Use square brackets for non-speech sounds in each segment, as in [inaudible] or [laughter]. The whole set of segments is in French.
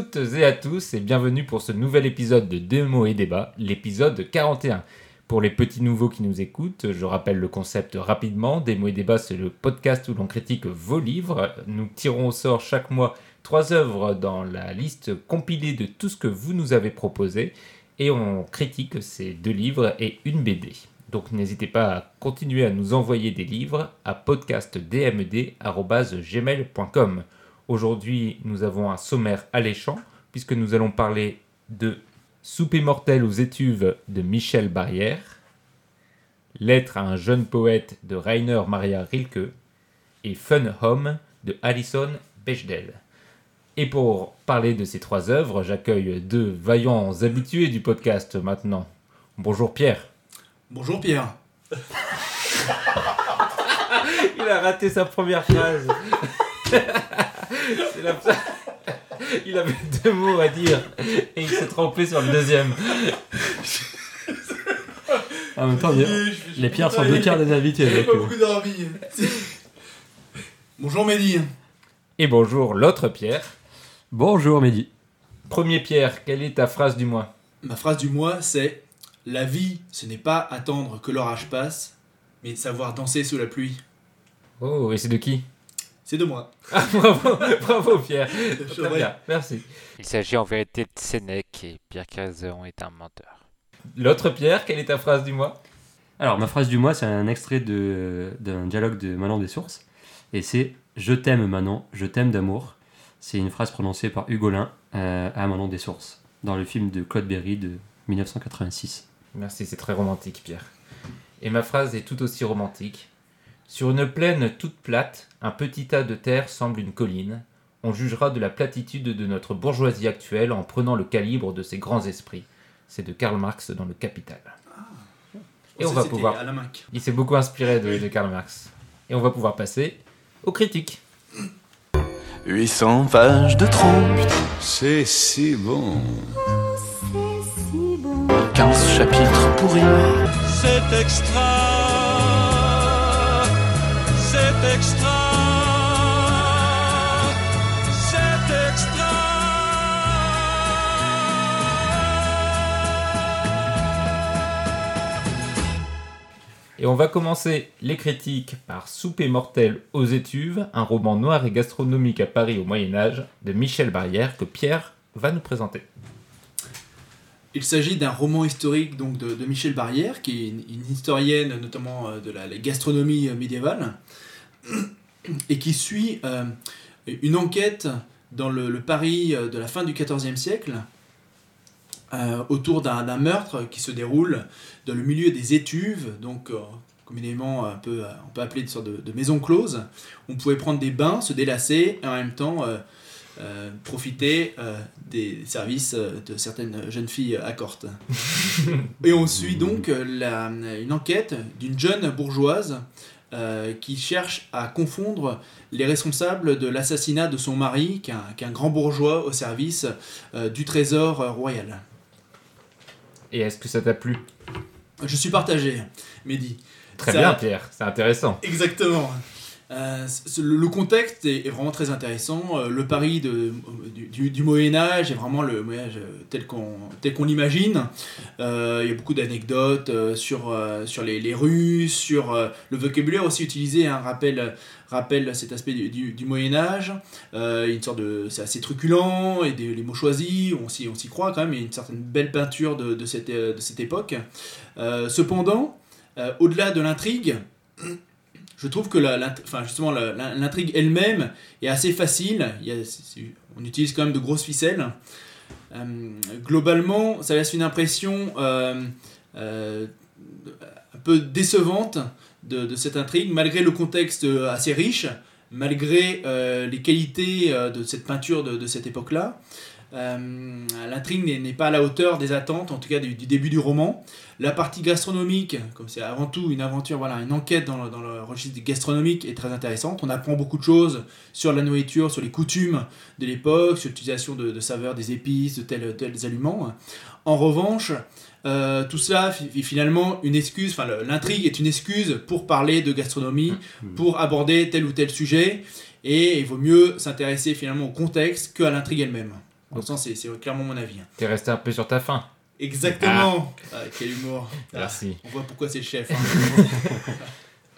toutes et à tous et bienvenue pour ce nouvel épisode de Démo et Débat, l'épisode 41. Pour les petits nouveaux qui nous écoutent, je rappelle le concept rapidement. Démo et Débat, c'est le podcast où l'on critique vos livres. Nous tirons au sort chaque mois trois œuvres dans la liste compilée de tout ce que vous nous avez proposé et on critique ces deux livres et une BD. Donc n'hésitez pas à continuer à nous envoyer des livres à podcastdmd.gmail.com. Aujourd'hui, nous avons un sommaire alléchant, puisque nous allons parler de Souper mortel aux étuves de Michel Barrière, Lettre à un jeune poète de Rainer Maria Rilke et Fun Home de Alison Bechdel. Et pour parler de ces trois œuvres, j'accueille deux vaillants habitués du podcast maintenant. Bonjour Pierre. Bonjour Pierre. [laughs] Il a raté sa première phrase. [laughs] C'est la- [laughs] Il avait deux mots à dire et il s'est trompé sur le deuxième. En même temps, les pierres sont deux tiers des invités. J'ai donc, pas beaucoup d'envie. Bonjour Mehdi. Et bonjour l'autre Pierre. Bonjour Mehdi. Premier Pierre, quelle est ta phrase du mois? Ma phrase du mois c'est La vie, ce n'est pas attendre que l'orage passe, mais savoir danser sous la pluie. Oh, et c'est de qui? C'est de moi. [laughs] Ah, bravo, bravo Pierre. [laughs] Très bien, merci. Il s'agit en vérité de Sénèque et Pierre Cazon est un menteur. L'autre Pierre, quelle est ta phrase du mois? Alors, ma phrase du mois, c'est un extrait d'un dialogue de Manon des Sources. Et c'est Je t'aime Manon, je t'aime d'amour. C'est une phrase prononcée par Hugolin euh, à Manon des Sources, dans le film de Claude Berry de 1986. Merci, c'est très romantique Pierre. Et ma phrase est tout aussi romantique. Sur une plaine toute plate, un petit tas de terre semble une colline. On jugera de la platitude de notre bourgeoisie actuelle en prenant le calibre de ses grands esprits. C'est de Karl Marx dans le Capital. Et on va pouvoir À la Mac. Il s'est beaucoup inspiré de, de Karl Marx. Et on va pouvoir passer aux critiques. 800 pages de trompe, C'est si bon. 15 chapitres pourris. C'est extra, c'est extra, c'est extra. Et on va commencer les critiques par Souper mortel aux étuves, un roman noir et gastronomique à Paris au Moyen Âge de Michel Barrière que Pierre va nous présenter. Il s'agit d'un roman historique donc de, de Michel Barrière, qui est une, une historienne notamment euh, de la, la gastronomie euh, médiévale, et qui suit euh, une enquête dans le, le Paris euh, de la fin du XIVe siècle euh, autour d'un meurtre qui se déroule dans le milieu des étuves, donc euh, communément un peu, on peut appeler une sorte de, de maison close. On pouvait prendre des bains, se délasser et en même temps euh, profiter euh, des services euh, de certaines jeunes filles à Corte. [laughs] et on suit donc la- une enquête d'une jeune bourgeoise euh, qui cherche à confondre les responsables de l'assassinat de son mari, qui est un, qui est un grand bourgeois au service euh, du trésor euh, royal. Et est-ce que ça t'a plu? Je suis partagé, Mehdi. Très Ça- bien Pierre, c'est intéressant. Exactement. Euh, le contexte est vraiment très intéressant. Euh, Le Paris de, du, Moyen Âge est vraiment le Moyen Âge euh, tel qu'on tel qu'on l'imagine. Euh, il y a beaucoup d'anecdotes euh, sur, euh, sur les, les rues, sur euh, le vocabulaire aussi utilisé, un rappel, rappelle cet aspect du, Moyen Âge. Euh, c'est assez truculent et les mots choisis, on s'y croit quand même. Il y a une certaine belle peinture de, cette, euh, de cette époque. Euh, cependant, euh, au-delà de l'intrigue, je trouve que la, enfin, justement l'intrigue elle-même est assez facile. On utilise quand même de grosses ficelles. Euh, globalement, ça laisse une impression euh, euh, un peu décevante de, cette intrigue, malgré le contexte assez riche, malgré les qualités de cette peinture de cette époque-là. Euh, l'intrigue n'est- pas à la hauteur des attentes, en tout cas du, du début du roman. La partie gastronomique, comme c'est avant tout une aventure, voilà, une enquête dans le, dans le registre gastronomique est très intéressante. On apprend beaucoup de choses sur la nourriture, sur les coutumes de l'époque, sur l'utilisation de, de saveurs, des épices, de tels, tels aliments. En revanche, euh, tout ça, fi- finalement, une excuse, enfin l'intrigue est une excuse pour parler de gastronomie, pour aborder tel ou tel sujet, et il vaut mieux s'intéresser finalement au contexte qu'à l'intrigue elle-même. Dans ce sens, c'est clairement mon avis. T'es resté un peu sur ta faim. Exactement Ah, Quel humour Ah, Merci. On voit pourquoi c'est le chef. hein. [laughs]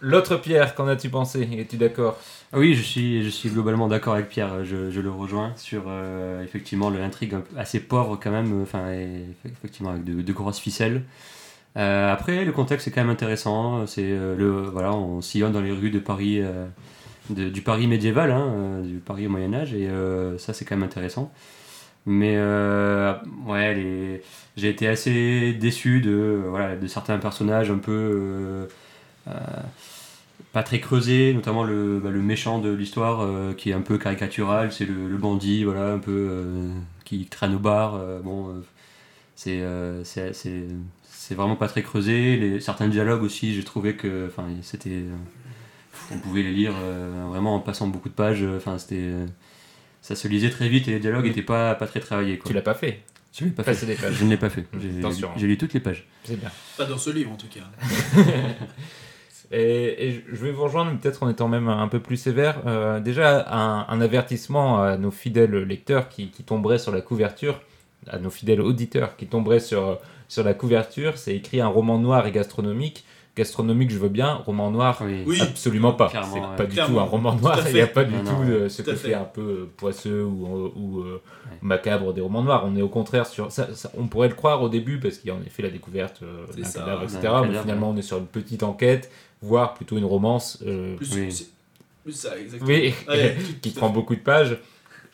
L'autre Pierre, qu'en as-tu pensé? Es-tu d'accord? Ah Oui, je suis, je suis globalement d'accord avec Pierre, je, je le rejoins sur euh, effectivement l'intrigue assez pauvre quand même, euh, enfin effectivement avec de, de grosses ficelles. Euh, après, le contexte est quand même intéressant, c'est euh, le voilà, on sillonne dans les rues de Paris, euh, de- du Paris médiéval, hein, du Paris au Moyen Âge, et euh, ça c'est quand même intéressant. Mais euh, ouais, les- j'ai été assez déçu de, voilà, de certains personnages un peu euh, euh, pas très creusés, notamment le, bah, le méchant de l'histoire qui est un peu caricatural, c'est le, le bandit, voilà, un peu qui traîne au bar. bon, c'est c'est- c'est- c'est vraiment pas très creusé. Les, certains dialogues aussi, j'ai trouvé que c'était. on pouvait les lire vraiment en passant beaucoup de pages. Enfin, c'était. Ça se lisait très vite et les dialogues n'étaient pas, pas très travaillés. Quoi. Tu l'as pas fait Je l'ai pas fait. Passer des pages. Je ne l'ai pas fait. J'ai Attention. j'ai lu toutes les pages. C'est bien. Pas dans ce livre en tout cas. [laughs] Et, et je vais vous rejoindre, peut-être en étant même un peu plus sévère. Euh, déjà, un, un avertissement à nos fidèles lecteurs qui, qui tomberaient sur la couverture, à nos fidèles auditeurs qui tomberaient sur, sur la couverture, c'est écrit un roman noir et gastronomique. Gastronomique, je veux bien, roman noir, Oui. Absolument pas. C'est ouais. pas du Clairement. tout un roman noir, il n'y a pas du Non, tout non, de ce côté fait. un peu euh, poisseux ou, ou, euh, macabre des romans noirs. On est au contraire sur. Ça, ça- on pourrait le croire au début parce qu'il y a en effet la découverte euh, d'un cadavre, etc. mais finalement, on est sur une petite enquête, voire plutôt une romance. euh, Plus, Oui. c'est- plus ça, exactement. oui, Ouais, [laughs] qui prend fait. beaucoup de pages.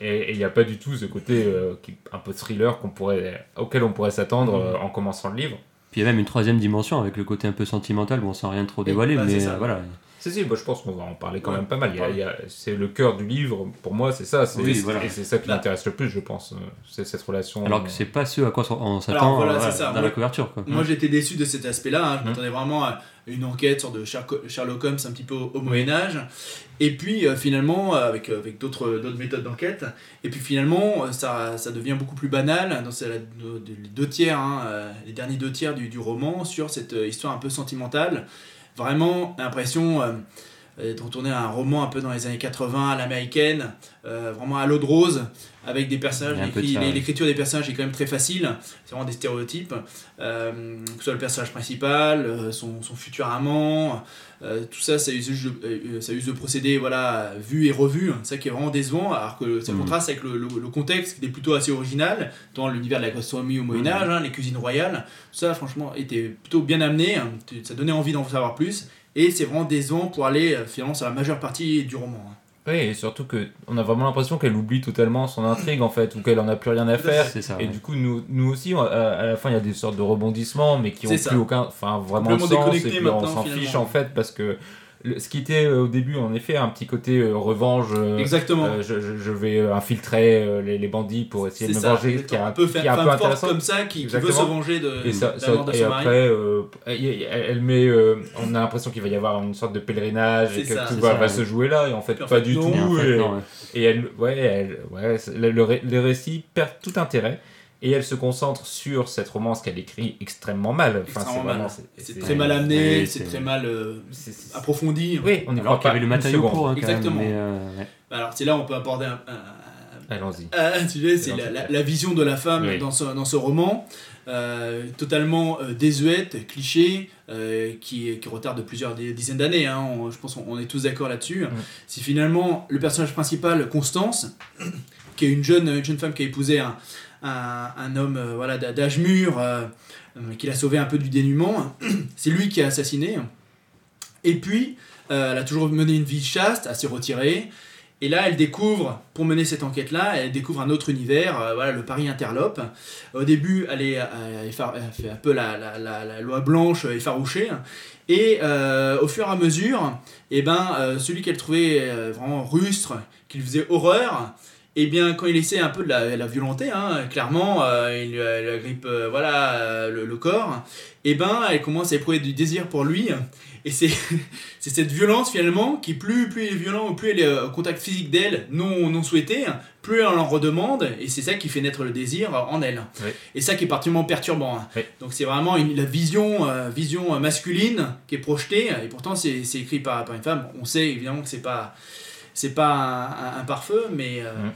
Et il n'y a pas du tout ce côté euh, qui, un peu thriller qu'on pourrait, auquel on pourrait s'attendre euh, en commençant le livre. Puis il y a même une troisième dimension avec le côté un peu sentimental, bon sans rien trop dévoiler, bah, c'est mais ça. euh, voilà. Si, si, bah, je pense qu'on va en parler quand Ouais, même pas mal. on c'est le cœur du livre, pour moi, c'est ça. c'est- Oui, c'est- voilà. Et c'est ça qui Bah. m'intéresse le plus, je pense. euh, C'est cette relation. Alors que c'est pas ce à quoi on s'attend voilà, euh, c'est dans Moi- la couverture. Quoi. Moi j'étais déçu de cet aspect-là, hein. je Mhm. m'attendais vraiment à une enquête sur de Sherlock Holmes un petit peu au, au Moyen-Âge, et puis euh, finalement euh, avec, euh, avec d'autres méthodes d'enquête, et puis finalement ça, ça devient beaucoup plus banal dans de- les deux tiers, hein, les derniers deux tiers du, du roman sur cette histoire un peu sentimentale. Vraiment l'impression de retourner à un roman un peu dans les années 80 à l'américaine, euh, vraiment à l'eau de rose, avec des personnages, de l'écriture des personnages est quand même très facile, c'est vraiment des stéréotypes, euh, que ce soit le personnage principal, euh, son, son futur amant, euh, tout ça, ça use, de- ça use de procédés voilà, vus et c'est ça qui est vraiment décevant, alors que ça Mhm. contraste avec le, le- le contexte qui est plutôt assez original, dans l'univers de la gastronomie au Moyen-Âge, hein, les cuisines royales, tout ça franchement était plutôt bien amené, hein, ça donnait envie d'en savoir plus, et c'est vraiment décevant pour aller euh, finalement sur la majeure partie du roman. hein. Oui, et surtout que on a vraiment l'impression qu'elle oublie totalement son intrigue en fait, ou qu'elle en a plus rien à faire. Ça. Et ouais. du coup, nous, nous aussi, on- à, à la fin, il y a des sortes de rebondissements, mais qui ont C'est plus ça. aucun, enfin vraiment sens. Et puis on s'en fiche en fait parce que le- ce qui était euh, au début, en effet, un petit côté euh, revanche. euh, Exactement. euh, je, vais infiltrer les, les bandits pour essayer de me ça, venger, qui est un, un peu qui est femme un peu forte intéressant. comme ça qui, qui veut se venger de, Et, ça, de ça- la mort de et son après, elle, met, on a l'impression qu'il va y avoir une sorte de pèlerinage et que tout va, se jouer là, et en fait, pas du non. tout. Et en fait, et, non, ouais. et elle, ouais, elle, ouais, le, le, ré- le récit perd tout intérêt et elle se concentre sur cette romance qu'elle écrit extrêmement mal. Enfin, c'est vraiment, très mal amené, Oui, c'est très mal euh, approfondi. Oui, on y Alors qu'il y pas avait le matériau pour, hein, quand même, Exactement. mais, euh, ouais. Alors c'est là où on peut aborder un, un- Allons-y. un sujet, c'est C'est la, gentil. la- la vision de la femme Oui. dans, ce, dans ce roman, euh, totalement euh, désuète, cliché, euh, qui, qui retarde de plusieurs dizaines d'années. hein. Je pense qu'on on est tous d'accord là-dessus. C'est finalement le personnage principal, Constance, [clears throat] qui est une jeune, une jeune femme qui a épousé un, un, un homme euh, voilà, d'âge mûr, euh, euh, qui l'a sauvé un peu du dénuement. [clears throat] C'est lui qui a assassiné. Et puis, elle a toujours mené une vie chaste, assez retirée. Et là, elle découvre, pour mener cette enquête-là, elle découvre un autre univers, voilà, le Paris interlope. Au début, elle, est, elle fait un peu la, la- la- loi blanche effarouchée. Et au fur et à mesure, eh ben, celui qu'elle trouvait vraiment rustre, qui lui faisait horreur, et bien quand il essaie un peu de la, la violenter, hein, clairement, euh, il lui agrippe euh, voilà, euh, le, le corps, et ben elle commence à éprouver du désir pour lui. Et c'est [laughs] c'est cette violence finalement qui, plus, plus il est violent, plus elle est au contact physique d'elle, non, non souhaité, plus elle en redemande, et c'est ça qui fait naître le désir en elle. Et ça qui est particulièrement perturbant. hein. Donc c'est vraiment une, la vision, euh, vision masculine qui est projetée, et pourtant c'est écrit par, par une femme. On sait évidemment que c'est pas, c'est pas un, un- un pare-feu, mais Mm.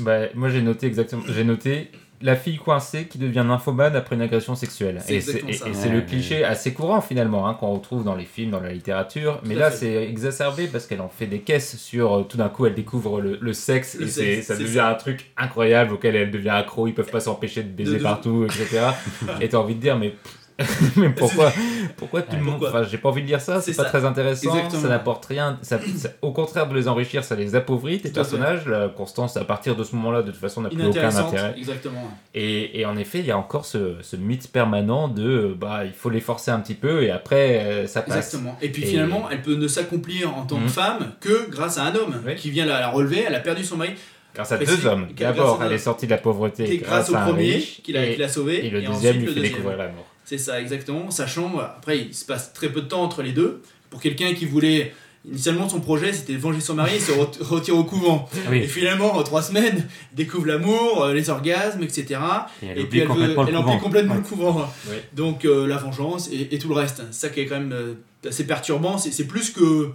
Bah, moi j'ai noté exactement. J'ai noté la fille coincée qui devient nymphomane après une agression sexuelle. Et c'est Ouais, le ouais. cliché assez courant finalement hein, qu'on retrouve dans les films, dans la littérature. Mais là c'est exacerbé parce qu'elle en fait des caisses sur euh, tout d'un coup elle découvre le, le sexe Le et sexe, ça devient ça. un truc incroyable auquel elle devient accro. Ils peuvent pas s'empêcher de baiser De- de- partout, etc. [laughs] et t'as envie de dire mais. [laughs] mais pourquoi [laughs] pourquoi tout le monde enfin j'ai pas envie de dire ça c'est pas ça. très intéressant Exactement. ça n'apporte rien ça, ça- au contraire de les enrichir ça les appauvrit tes Tout personnages la Constance à partir de ce moment-là de toute façon n'a plus aucun intérêt Exactement. et, et en effet, il y a encore ce, ce mythe permanent de bah il faut les forcer un petit peu et après euh, ça passe. Exactement. Et puis Et- finalement, elle peut ne s'accomplir en tant que Mhm. femme que grâce à un homme Oui. qui vient la, la relever. Elle a perdu son mari. Grâce à deux hommes. grâce D'abord, elle est sortie de la pauvreté est grâce au premier riche, qui l'a et, qui l'a sauvé. et le ensuite deuxième lui le fait deuxième. découvrir l'amour. C'est ça, exactement. Sachant, après, il se passe très peu de temps entre les deux. Pour quelqu'un qui voulait. Initialement, son projet c'était de venger son mari et se re- [laughs] retire au couvent. Ah Et finalement, en trois semaines, découvre l'amour, euh, les orgasmes, etc. Et elle et oublie puis elle, veut, complètement elle le oublie couvent. complètement Ouais. le couvent. Oui. Donc euh, la vengeance et, et tout le reste. C'est ça qui est quand même euh, assez perturbant. C'est c'est plus que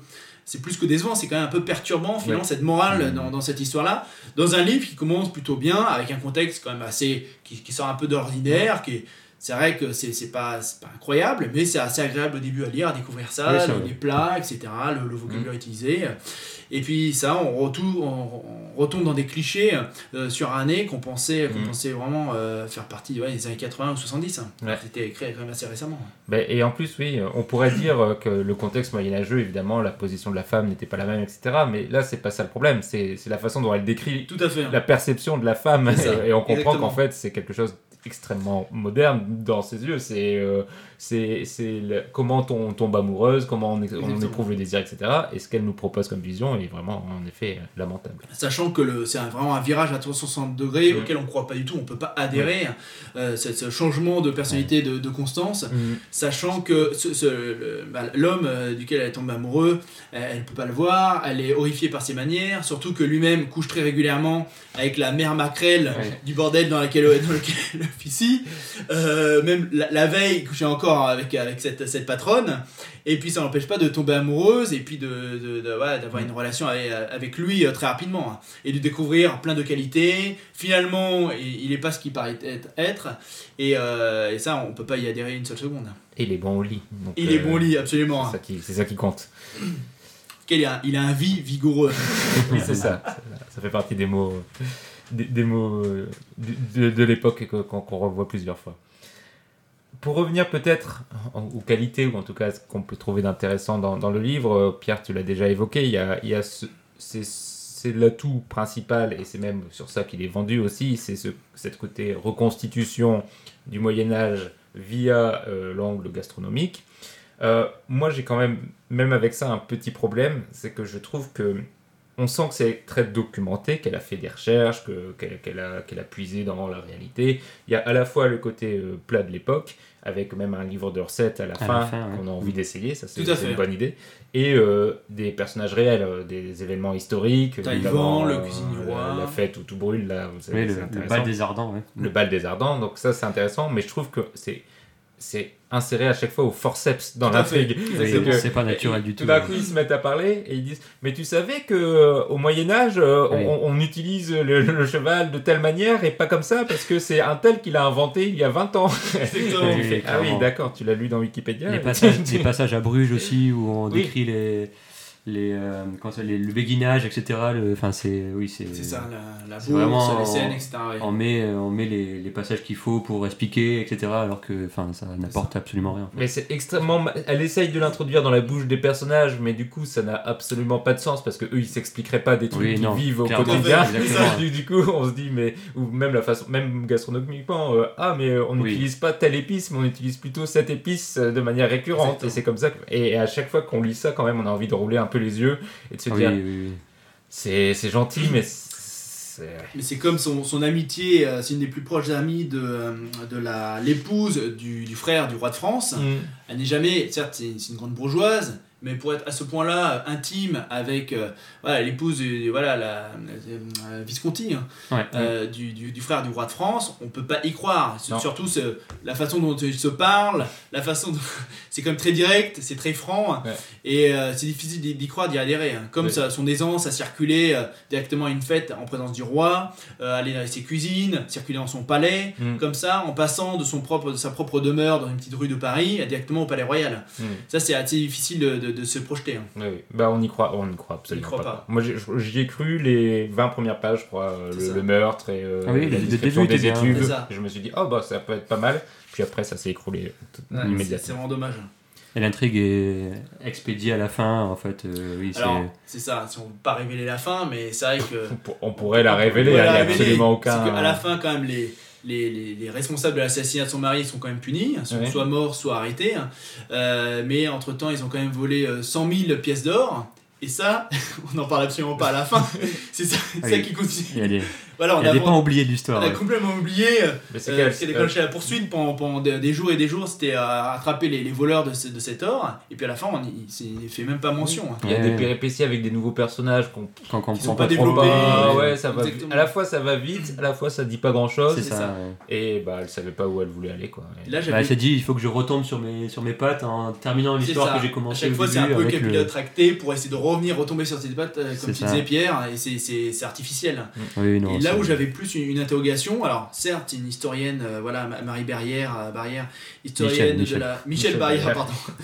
c'est plus que décevant. C'est quand même un peu perturbant finalement Ouais. cette morale dans, dans cette histoire-là. Dans un livre qui commence plutôt bien avec un contexte quand même assez qui, qui sort un peu d'ordinaire, qui est c'est vrai que c'est pas, pas incroyable, mais c'est assez agréable au début à lire, à découvrir ça, Oui, le- les plats, etc., le, le vocabulaire utilisé. Et puis ça, on, retourne, on, on retombe dans des clichés euh, surannés qu'on pensait, qu'on Mhm. pensait vraiment euh, faire partie ouais, des années 80 ou 70. hein. Ouais. C'était écrit quand même assez récemment. Ben, et en plus, oui, on pourrait dire euh, que le contexte moyenâgeux, évidemment, la position de la femme n'était pas la même, etc. Mais là, c'est pas ça le problème. C'est la façon dont elle décrit Tout à fait. hein. la perception de la femme. Et, et on comprend qu'en fait, c'est quelque chose extrêmement moderne dans ses yeux. C'est euh, c'est comment on tombe amoureuse, comment on, éprouve le désir, etc. Et ce qu'elle nous propose comme vision est vraiment, en effet, euh, lamentable. Sachant que c'est vraiment un virage à 360 degrés auquel on ne croit pas du tout, on ne peut pas adhérer. Euh, ce changement de personnalité de, de Constance, sachant que bah, l'homme euh, duquel elle tombe amoureuse, elle ne peut pas le voir, elle est horrifiée par ses manières, surtout que lui-même couche très régulièrement avec la mère Ouais. du bordel dans, laquelle, dans lequel officie. Euh, même la, la veille, il couchait encore avec, avec cette, cette patronne. Et puis ça n'empêche pas de tomber amoureuse et puis de, de- de- voilà, d'avoir une relation avec, avec lui euh, très rapidement. hein. Et de découvrir plein de qualités. Finalement, il n'est pas ce qu'il paraît être. Et, euh, et ça, on peut pas y adhérer une seule seconde. Et il est bon au lit. Donc, Il est bon au lit, absolument. C'est ça, qui, c'est ça qui compte. Il a, il a un vie vigoureux. [laughs] Oui, c'est ça. ça. ça fait partie des mots, des, mots euh, de, de- de l'époque qu'on revoit plusieurs fois. Pour revenir peut-être aux qualités, ou en tout cas ce qu'on peut trouver d'intéressant dans, dans le livre, euh, Pierre, tu l'as déjà évoqué, il y a, il y a ce- c'est, l'atout principal, et c'est même sur ça qu'il est vendu aussi, c'est ce, cette côté reconstitution du Moyen Âge via euh, l'angle gastronomique. Moi, j'ai quand même, même avec ça, un petit problème, c'est que je trouve que on sent que c'est très documenté, qu'elle a fait des recherches, que- qu'elle qu'elle a, qu'elle a puisé dans la réalité. Il y a à la fois le côté euh, plat de l'époque, avec même un livre de recettes à la À fin, la fin, ouais. qu'on a envie d'essayer, ça c'est une bonne idée, et euh, des personnages réels, euh, des événements historiques, Taïwan, le euh, cuisinier la, roi. la fête où tout brûle, là, vous savez, Oui, c'est le, bal des ardents, ouais. le bal des ardents. Donc ça, c'est intéressant, mais je trouve que c'est c'est inséré à chaque fois au forceps dans l'intrigue. C'est pas naturel du tout tout. d'un coup, ils se mettent à parler et ils disent Mais tu savais que euh, au Moyen Âge, euh, Oui. on, on utilise le, le cheval de telle manière et pas comme ça parce que c'est un tel qui l'a inventé il y a 20 ans. Exactement. [laughs] Ah oui, d'accord, tu l'as lu dans Wikipédia. les passages, les [laughs] passages à Bruges aussi où on Oui. décrit les, les, euh, comment ça, les- le béguinage, etc. Enfin, c'est oui, c'est. C'est ça, la, la bourse, vraiment les en- scènes, etc. ouais. On met, on met les, les passages qu'il faut pour expliquer, etc. Alors que, enfin, ça n'apporte absolument rien. Mais c'est extrêmement. Elle essaye de l'introduire dans la bouche des personnages, mais du coup, ça n'a absolument pas de sens parce que eux, ils s'expliqueraient pas des trucs Oui, qu'ils vivent au quotidien. [laughs] Du, du coup, on se dit, mais ou même la façon, même gastronomiquement, euh, ah, mais on Oui. n'utilise pas telle épice, mais on utilise plutôt cette épice euh, de manière récurrente. Exactement. Et c'est comme ça. que- et, à chaque fois qu'on lit ça, quand même, on a envie de rouler un peu les yeux et de se Oui, dire, oui, oui. c'est c'est gentil, mais. Mais c'est comme son, son amitié, euh, c'est une des plus proches amies de, euh, de la l'épouse du, du frère du roi de France. Mm. Elle n'est jamais, certes, c'est c'est une grande bourgeoise, mais pour être à ce point-là intime avec euh, voilà, l'épouse, du- voilà, la euh, Visconti, hein, Ouais. euh, du, du, du frère du roi de France, on peut pas y croire. Surtout ce- la façon dont ils se parlent, la façon dont [laughs] c'est quand même très direct, c'est très franc, Ouais. et euh, c'est difficile d'y croire, d'y adhérer. hein. Comme ça, son aisance à circuler directement à une fête en présence du roi, aller dans ses cuisines, circuler dans son palais, Mm. comme ça, en passant de, son propre, de sa propre demeure dans une petite rue de Paris à directement au palais royal. Mm. Ça, c'est assez difficile de, de- de se projeter. hein. Oui, oui. Bah, on y croit, on y croit absolument On y croit pas. pas. Moi, j'ai- j'y ai cru les 20 premières pages, je crois, euh, le, meurtre et euh, Ah oui, la description des études. Je me suis dit, oh bah ça peut être pas mal. Puis après, ça s'est écroulé Ouais, c'est- immédiatement. C'est vraiment dommage. Et l'intrigue est expédiée à la fin, en fait. euh, oui, c'est. Ça, si on ne veut pas révéler la fin, mais c'est vrai que. [laughs] On pour- On pourrait la révéler, On il n'y a absolument aucun. C'est qu'à la fin, quand même, les, les, les, les responsables de l'assassinat de son mari sont quand même punis, sont Ouais. soit morts, soit arrêtés. Euh, mais entre-temps, ils ont quand même volé euh, 100 000 pièces d'or. Et ça, [laughs] on n'en parle absolument pas à la fin. [laughs] c'est ça, qui continue. Voilà, on il y a a, des pans oubliés de l'histoire. on a ouais. complètement oublié. Mais c'est Euh, quel- ce qui a déclenché la poursuite pendant, pendant des, jours et des jours, c'était à rattraper les, les voleurs de, ce- de cet or. Et puis à la fin, on s'est fait même pas mention. hein. Il y a Ouais. des péripéties avec des nouveaux personnages qu'on Quand on Ils comprend sont pas pas trop développés. Ah Ouais, ça va. À la fois ça va vite, à la fois ça dit pas grand chose. C'est c'est ça. ça. ouais. Et bah elle savait pas où elle voulait aller quoi. Là, Bah, elle s'est dit, il faut que je retombe sur mes, sur mes pattes en terminant l'histoire que j'ai À commencé chaque fois, c'est un peu avec le... capillotracté pour essayer de revenir, retomber sur ses pattes, euh, comme tu disais Pierre, et c'est- c'est c'est artificiel. Oui, non, là où j'avais plus une, une interrogation, alors certes, une historienne, euh, voilà, Ma- Marie Barrière, euh, Barrière historienne Michel, Michel. de la. Michel, Michel Barrière, Barrière. pardon. [laughs]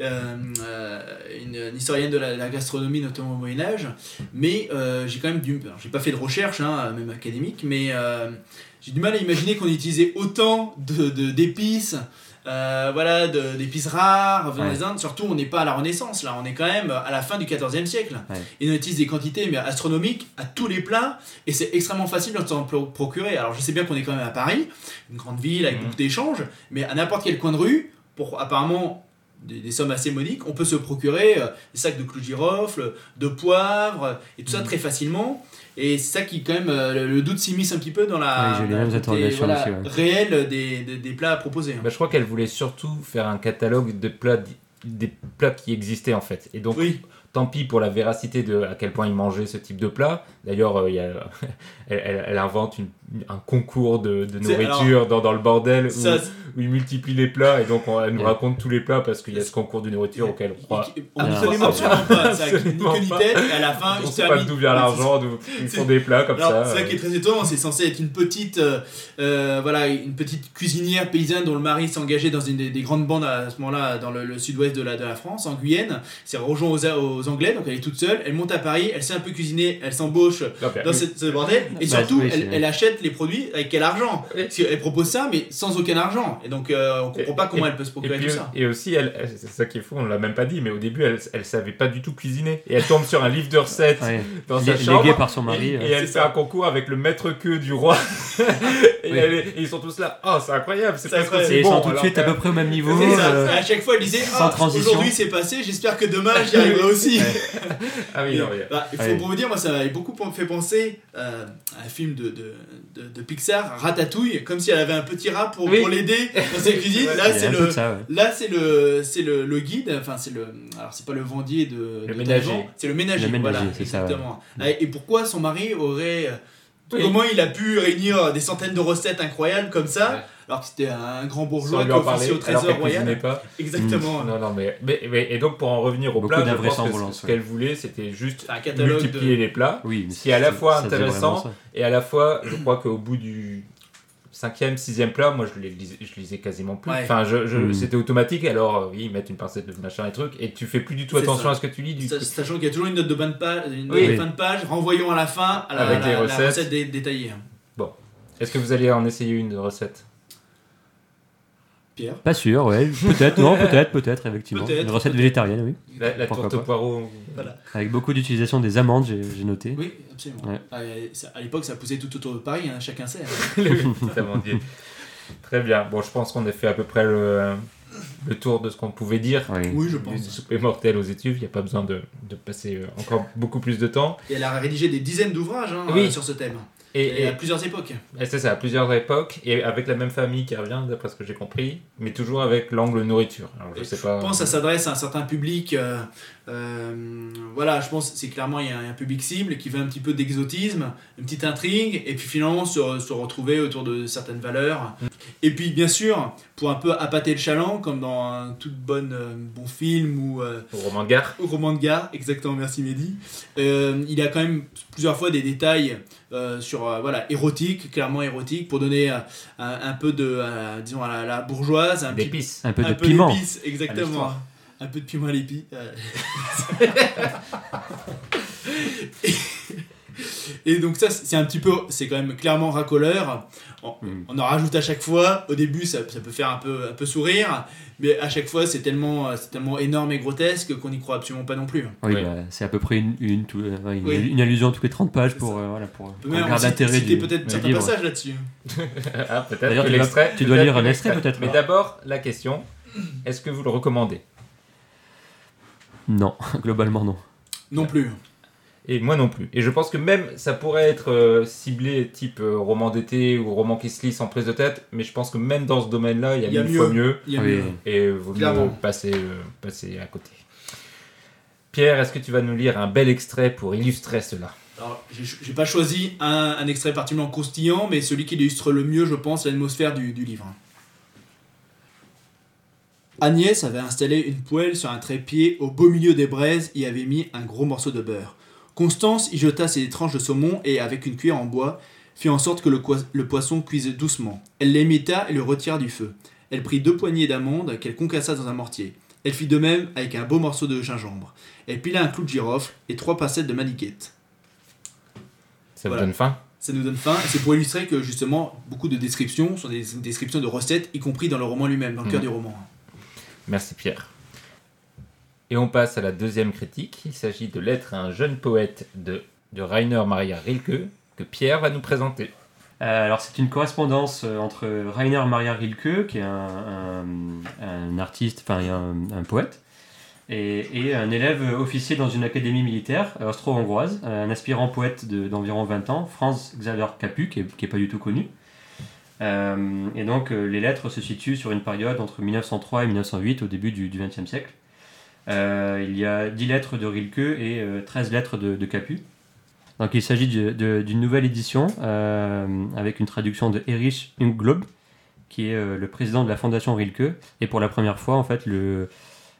Euh, euh, une, une historienne de la, la gastronomie, notamment au Moyen-Âge, mais j'ai quand même alors, J'ai pas fait de recherche, hein, même académique, mais j'ai du mal à imaginer qu'on utilisait autant de- de- d'épices. Euh, voilà, de- d'épices rares venant Ouais. des Indes. Surtout, on n'est pas à la Renaissance, là, on est quand même à la fin du XIVe siècle. Ouais. On utilise des quantités mais astronomiques à tous les plats, et c'est extrêmement facile de s'en pro- procurer. Alors, je sais bien qu'on est quand même à Paris, une grande ville avec Mhm. beaucoup d'échanges, mais à n'importe quel coin de rue, pour apparemment des, des sommes assez modiques, on peut se procurer euh, des sacs de clous de girofle, de poivre, et tout ça Mhm. très facilement. Et c'est ça qui, quand même, euh, le, le doute s'immisce un petit peu dans la, Oui, dans voilà, aussi, ouais. réelle des, des, des plats à proposer. hein. Bah, je crois qu'elle voulait surtout faire un catalogue de plats des plats qui existaient en fait. Et donc Oui, tant pis pour la véracité de à quel point ils mangeaient ce type de plat. D'ailleurs, euh, il y a- [laughs] elle, elle- elle invente une- un concours de, de nourriture dans, dans le bordel où, ça, où il multiplie les plats et donc on- elle nous raconte tous les plats parce qu'il y a ce concours de nourriture auquel on croit. on Ah, absolument, pas. Ça, et à la fin, On il ne sait pas d'où vient l'argent, d'où ils font des plats comme Alors, ça. c'est ça qui est très étonnant, c'est censé être une petite, euh, euh, voilà, une petite cuisinière paysanne dont le mari s'est engagé dans une des, des grandes bandes à ce moment-là dans le, le sud-ouest de la, de la France, en Guyenne. C'est rejoint aux, aux Anglais, donc elle est toute seule. Elle monte à Paris, elle sait un peu cuisiner, elle s'embauche dans ce, ce bordel, et Bah, surtout, oui, elle, achète les produits avec quel argent. Parce qu'elle propose ça, mais sans aucun argent. Et donc, euh, on comprend Et- pas comment et- elle peut se Et, procurer puis, tout ça. et aussi, elle, elle- c'est ça qui est fou, on l'a même pas dit, mais au début, elle, elle savait pas du tout cuisiner. Et elle tombe sur un livre de recettes Ouais. dans sa Légué chambre. par son mari. Et, et elle fait ça. un concours avec le maître queue du roi. [laughs] et, Oui. elle est- et ils sont tous là. Oh, c'est incroyable, c'est C'est presque incroyable. aussi ils sont tout de suite à peu près au même niveau. À chaque fois, elle disait ah. Aujourd'hui, c'est passé, j'espère que demain, j'y arriverai aussi. [laughs] Ah oui, Et, non, mais- bah, il faut Ouais. pour vous dire, moi ça m'avait beaucoup fait penser euh, à un film de, de, de, de Pixar, Ratatouille, comme si elle avait un petit rat pour, Oui. pour l'aider dans sa cuisine. Ouais, Là, c'est le, ça, ouais. là, c'est le, c'est le, le guide, enfin, c'est le, alors c'est pas le vendier de, Le de ménager. C'est le ménager, Le ménager, voilà, c'est ça, ouais. exactement. Ah, Et pourquoi son mari aurait, euh, Oui. comment il a pu réunir des centaines de recettes incroyables comme ça, Ouais. alors que c'était un grand bourgeois qui officiait au trésor royal. pas. Exactement. Non, non, mais, mais, mais- et donc pour en revenir au Beaucoup plat, je pense que d'invraisemblances, ce ouais. qu'elle voulait, c'était juste un multiplier de... les plats, Oui, mais ce qui est à la fois intéressant et à la fois, je crois qu'au bout du cinquième, sixième plat, moi je les lisais, je lisais quasiment plus. Ouais. Enfin, je, je- Mm. c'était automatique. Alors euh, oui, ils mettent une pincette de machin et trucs, et tu fais plus du tout attention ça. à ce que tu lis. Du Sa- Sachant qu'il y a toujours une note de fin de page, une Oui. note de fin de page renvoyant à la fin à la, Avec la- les la recettes. recette dé- détaillée. Est-ce que vous allez en essayer une recette? Pierre Pas sûr, ouais. Peut-être, non, peut-être, peut-être, effectivement. Une recette végétarienne, oui. La, la tourte au poireau. Avec beaucoup d'utilisation des amandes, j'ai noté. Oui, absolument. Ouais. Ah, à l'époque, ça poussait tout autour de Paris, hein, chacun sait. [laughs] amandier. Très bien. Bon, je pense qu'on a fait à peu près le, le tour de ce qu'on pouvait dire. Oui. Oui, je Du pense. souper mortel aux études, il n'y a pas besoin de, de passer euh, encore beaucoup plus de temps. Et elle a rédigé des dizaines d'ouvrages hein, Oui. euh, sur ce thème. Et, Et, à plusieurs époques. et c'est ça, à plusieurs époques, et avec la même famille qui revient, d'après ce que j'ai compris, mais toujours avec l'angle nourriture. Alors, je sais pas. Je pense que ça s'adresse à un certain public. euh, euh, voilà, je pense que c'est clairement il y a un, public cible qui veut un petit peu d'exotisme, une petite intrigue, et puis finalement se, se retrouver autour de certaines valeurs. Et puis bien sûr, pour un peu appâter le chaland, comme dans un tout euh, bon film ou euh, Au roman de gare. au roman de gare, exactement, merci Mehdi. Euh, il y a quand même plusieurs fois des détails euh, sur euh, voilà érotique, clairement érotique, pour donner euh, un, un peu de, euh, disons à la, la bourgeoise, un petit. Un peu un de peu piment. exactement. Un peu de piment à l'épi. [laughs] [laughs] euh. et, donc ça, c'est un petit peu, c'est quand même clairement racoleur. On, Mm. on en rajoute à chaque fois. Au début, ça, ça peut faire un peu, un peu sourire, mais à chaque fois, c'est tellement, c'est tellement énorme et grotesque qu'on n'y croit absolument pas non plus. Oui, Oui. bah, c'est à peu près une, une, tout- euh, une, Oui. une allusion toutes les 30 pages pour, euh, voilà, pour, pour citer du, peut-être certains passages là-dessus. [laughs] ah, peut-être D'ailleurs, que tu dois- l'extrait. tu dois peut-être lire que un extrait, l'extrait. peut-être, Mais non d'abord, la question est-ce que vous le recommandez? Non, [laughs] globalement non. Non plus. Et moi non plus. Et je pense que même ça pourrait être euh, ciblé type euh, roman d'été ou roman qui se lit sans prise de tête, mais je pense que même dans ce domaine-là, il y a, Il y a mille mieux. fois mieux Il y a Oui. mieux. et vaut mieux Clairement. passer, euh, passer à côté. Pierre, est-ce que tu vas nous lire un bel extrait pour illustrer cela? Alors, j'ai j'ai pas choisi un, un extrait particulièrement croustillant, mais celui qui illustre le mieux, je pense, l'atmosphère du, du livre. Agnès avait installé une poêle sur un trépied au beau milieu des braises et avait mis un gros morceau de beurre. Constance y jeta ses tranches de saumon et, avec une cuillère en bois, fit en sorte que le, poisson cuise doucement. Elle l'émita et le retira du feu. Elle prit deux poignées d'amandes qu'elle concassa dans un mortier. Elle fit de même avec un beau morceau de gingembre. Elle pila un clou de girofle et trois passettes de maniquette. Ça Voilà. vous donne faim? Ça nous donne faim, et c'est pour illustrer que justement beaucoup de descriptions sont des descriptions de recettes, y compris dans le roman lui-même, dans le cœur Mhm. du roman. Merci Pierre. Et on passe à la deuxième critique. Il s'agit de Lettre à un jeune poète de, de Rainer Maria Rilke que Pierre va nous présenter. Euh, alors c'est une correspondance euh, entre Rainer Maria Rilke, qui est un, un- artiste, enfin un, poète, et, et un élève officier dans une académie militaire euh, austro-hongroise, un aspirant poète de- d'environ 20 ans, Franz Xaver Capu, qui est, qui est pas du tout connu. Et donc les lettres se situent sur une période entre 1903 et 1908, au début du XXe siècle. Euh, il y a 10 lettres de Rilke et euh, 13 lettres de, Capu. Donc il s'agit d'une nouvelle édition euh, avec une traduction de Erich Unglob, qui est euh, le président de la fondation Rilke. Et pour la première fois, en fait, le,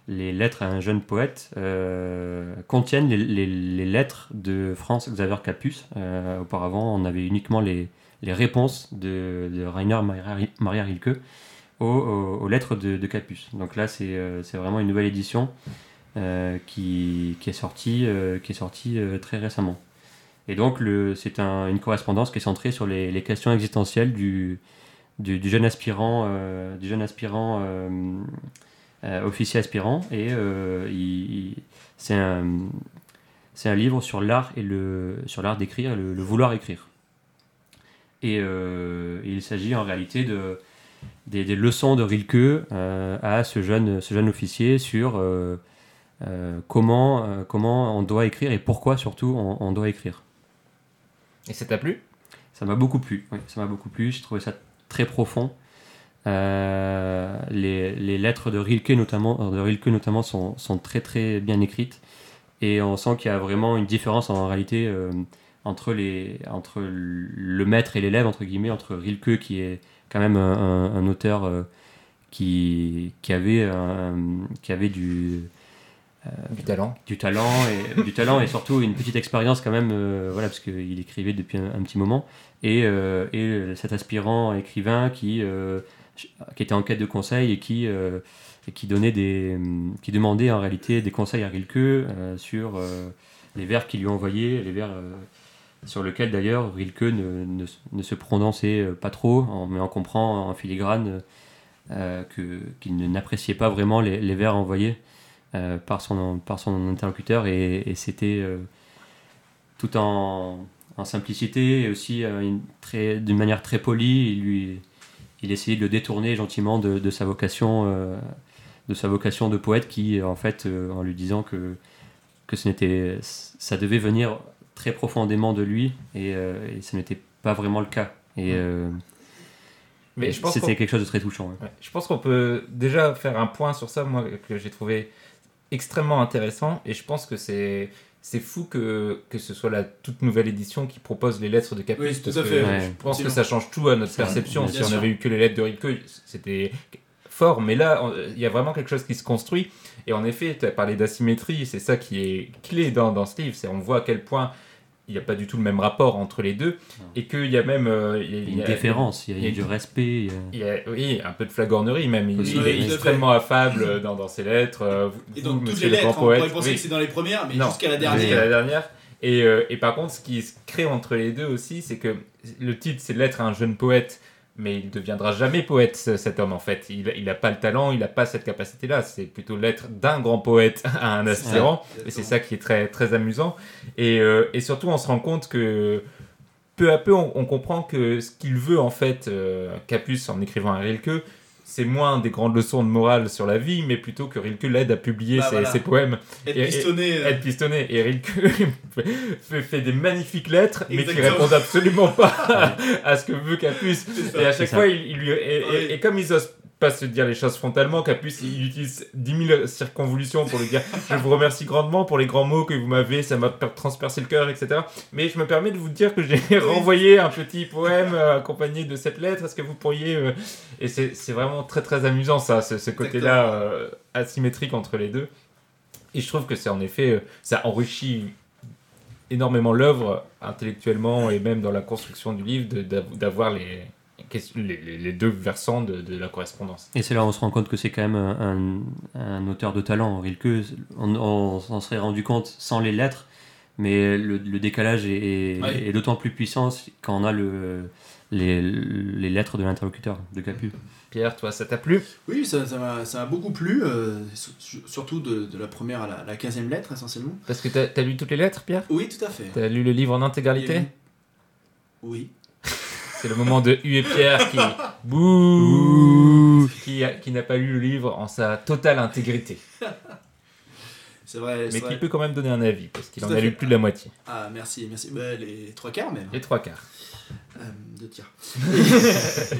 les lettres à un jeune poète euh, contiennent les, lettres de Franz Xaver Capus. Euh, auparavant, on avait uniquement les, réponses de, Rainer Maria Rilke aux, lettres de, Capus. Donc là, c'est euh, vraiment une nouvelle édition euh, qui, qui est sortie, euh, qui est sortie très récemment. Et donc, c'est un- une correspondance qui est centrée sur les, questions existentielles du, du, jeune aspirant, du jeune aspirant officier aspirant. Et c'est un, un livre sur l'art d'écrire, le, le vouloir écrire. Et il s'agit en réalité de des, des leçons de Rilke euh, à ce jeune, ce jeune officier sur euh, euh, comment, comment on doit écrire et pourquoi surtout on, on doit écrire. Et ça t'a plu? Ça m'a beaucoup plu. Oui, ça m'a beaucoup plu. J'ai trouvé ça très profond. Les, les lettres de Rilke notamment, de Rilke notamment sont, sont très très bien écrites et on sent qu'il y a vraiment une différence en réalité entre, les, entre le maître et l'élève entre guillemets, entre Rilke qui est quand même un, auteur euh, qui, qui avait, un- qui avait du, Du talent. du talent et [laughs] du talent et surtout une petite expérience quand même euh, voilà parce qu'il écrivait depuis un, un petit moment. Et, euh, et cet aspirant écrivain qui euh, qui était en quête de conseils et qui euh, et qui donnait des qui demandait en réalité des conseils à Rilke euh, sur euh, les vers qu'il lui envoyait les vers euh, sur lesquels d'ailleurs Rilke ne, ne, ne se prononçait euh, pas trop mais on comprend en filigrane euh, que qu'il ne- n'appréciait pas vraiment les, les vers envoyés euh, par, son, par son interlocuteur et, c'était euh, tout en, en simplicité et aussi euh, d'une manière très polie. Il, lui, il essayait de le détourner gentiment de, de sa vocation euh, de sa vocation de poète qui en fait euh, en lui disant que, que ce n'était ça devait venir très profondément de lui et, euh, et ce n'était pas vraiment le cas. Et euh, Mais je pense c'était quelque chose de très touchant. ouais. Ouais, Je pense qu'on peut déjà faire un point sur ça, moi, que j'ai trouvé extrêmement intéressant. Et je pense que c'est. C'est fou que, que ce soit la toute nouvelle édition qui propose les lettres de Capus. Oui, tout parce à que fait. Ouais. Je pense que ça change tout à notre perception. Si on avait eu que les lettres de Rilke, c'était fort. Mais là, il y a vraiment quelque chose qui se construit. Et en effet, tu as parlé d'asymétrie. C'est ça qui est clé dans, dans ce livre. C'est on voit à quel point il n'y a pas du tout le même rapport entre les deux. Et qu'il y a même. euh, il y a- Il y a il y une a- déférence, il y a, il y a- du respect. il y a- il y a, oui, un peu de flagornerie même. Il, est extrêmement affable dans, dans ses lettres. Euh, vous- Et vous, toutes monsieur les le grand lettres, on pourrait poète, penser oui. que c'est dans les premières, mais Non, jusqu'à la Jusqu'à dernière. la dernière. Et, euh, et par contre, ce qui se crée entre les deux aussi, c'est que le titre, c'est Lettre à un jeune poète, mais il ne deviendra jamais poète, ce- cet homme, en fait. Il n'a pas le talent, il n'a pas cette capacité-là. C'est plutôt Lettre d'un grand poète [laughs] à un aspirant. Et c'est ça qui est très, très amusant. Et, euh, et surtout, on se rend compte que peu à peu, on, on comprend que ce qu'il veut, en fait, euh, Capus, en écrivant un Rilke, c'est moins des grandes leçons de morale sur la vie, mais plutôt que Rilke l'aide à publier Bah, ses, voilà. ses poèmes Être Et- et- pistonné. euh, être pistonné. Et Rilke [laughs] fait, des magnifiques lettres, mais qui répondent absolument pas [laughs] à ce que veut Capus. Et à chaque fois, il, il lui, et, et- Oui. et comme ils osent pas se dire les choses frontalement, Capus, il utilise 10 000 circonvolutions pour lui dire Je vous remercie grandement pour les grands mots que vous m'avez, ça m'a per- transpercé le cœur, etc. Mais je me permets de vous dire que j'ai [laughs] renvoyé un petit poème euh, accompagné de cette lettre. Est-ce que vous pourriez. euh, Et c'est vraiment très très amusant, ça, ce, ce côté-là euh, asymétrique entre les deux. Et je trouve que c'est en effet, ça enrichit énormément l'œuvre intellectuellement et même dans la construction du livre d'avoir les, les, les- les deux versants de, de la correspondance. Et c'est là où on se rend compte que c'est quand même un, auteur de talent. Rilke, on, on s'en serait rendu compte sans les lettres, mais le, le décalage est, est- Ouais. est d'autant plus puissant quand on a le, les, les lettres de l'interlocuteur, de Capu. Pierre, toi, ça t'a plu? Oui, ça ça m'a beaucoup plu, euh, su- surtout de, de la première à la, la 15e lettre essentiellement. Parce que t'as as lu toutes les lettres, Pierre? Oui, tout à fait. T'as lu le livre en intégralité? Oui. C'est le moment de U et Pierre qui. [laughs] Bouh Qui, a- qui n'a pas lu le livre en sa totale intégrité. C'est vrai. Mais c'est qui vrai. peut quand même donner un avis, parce qu'il en a lu plus de la moitié. Ah, merci, merci. Bah, les trois quarts même. Les trois quarts. Euh, deux tiers. [laughs]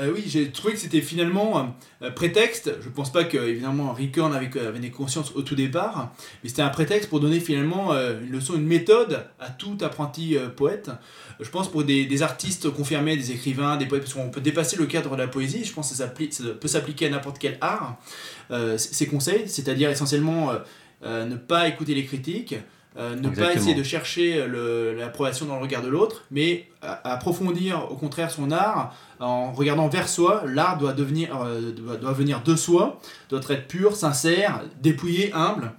Euh, oui, j'ai trouvé que c'était finalement un prétexte. Je pense pas que, évidemment, en avait, avait des consciences au tout départ, mais c'était un prétexte pour donner finalement euh, une leçon, une méthode à tout apprenti poète. Je pense pour des, artistes confirmés, des écrivains, des poètes, parce qu'on peut dépasser le cadre de la poésie. Je pense que ça, peut s'appliquer à n'importe quel art. Ces conseils, c'est-à-dire essentiellement ne pas écouter les critiques, euh, ne pas essayer de chercher l'approbation dans le regard de l'autre, mais approfondir au contraire son art en regardant vers soi. L'art doit devenir, euh, doit, doit venir de soi, doit être pur, sincère, dépouillé, humble.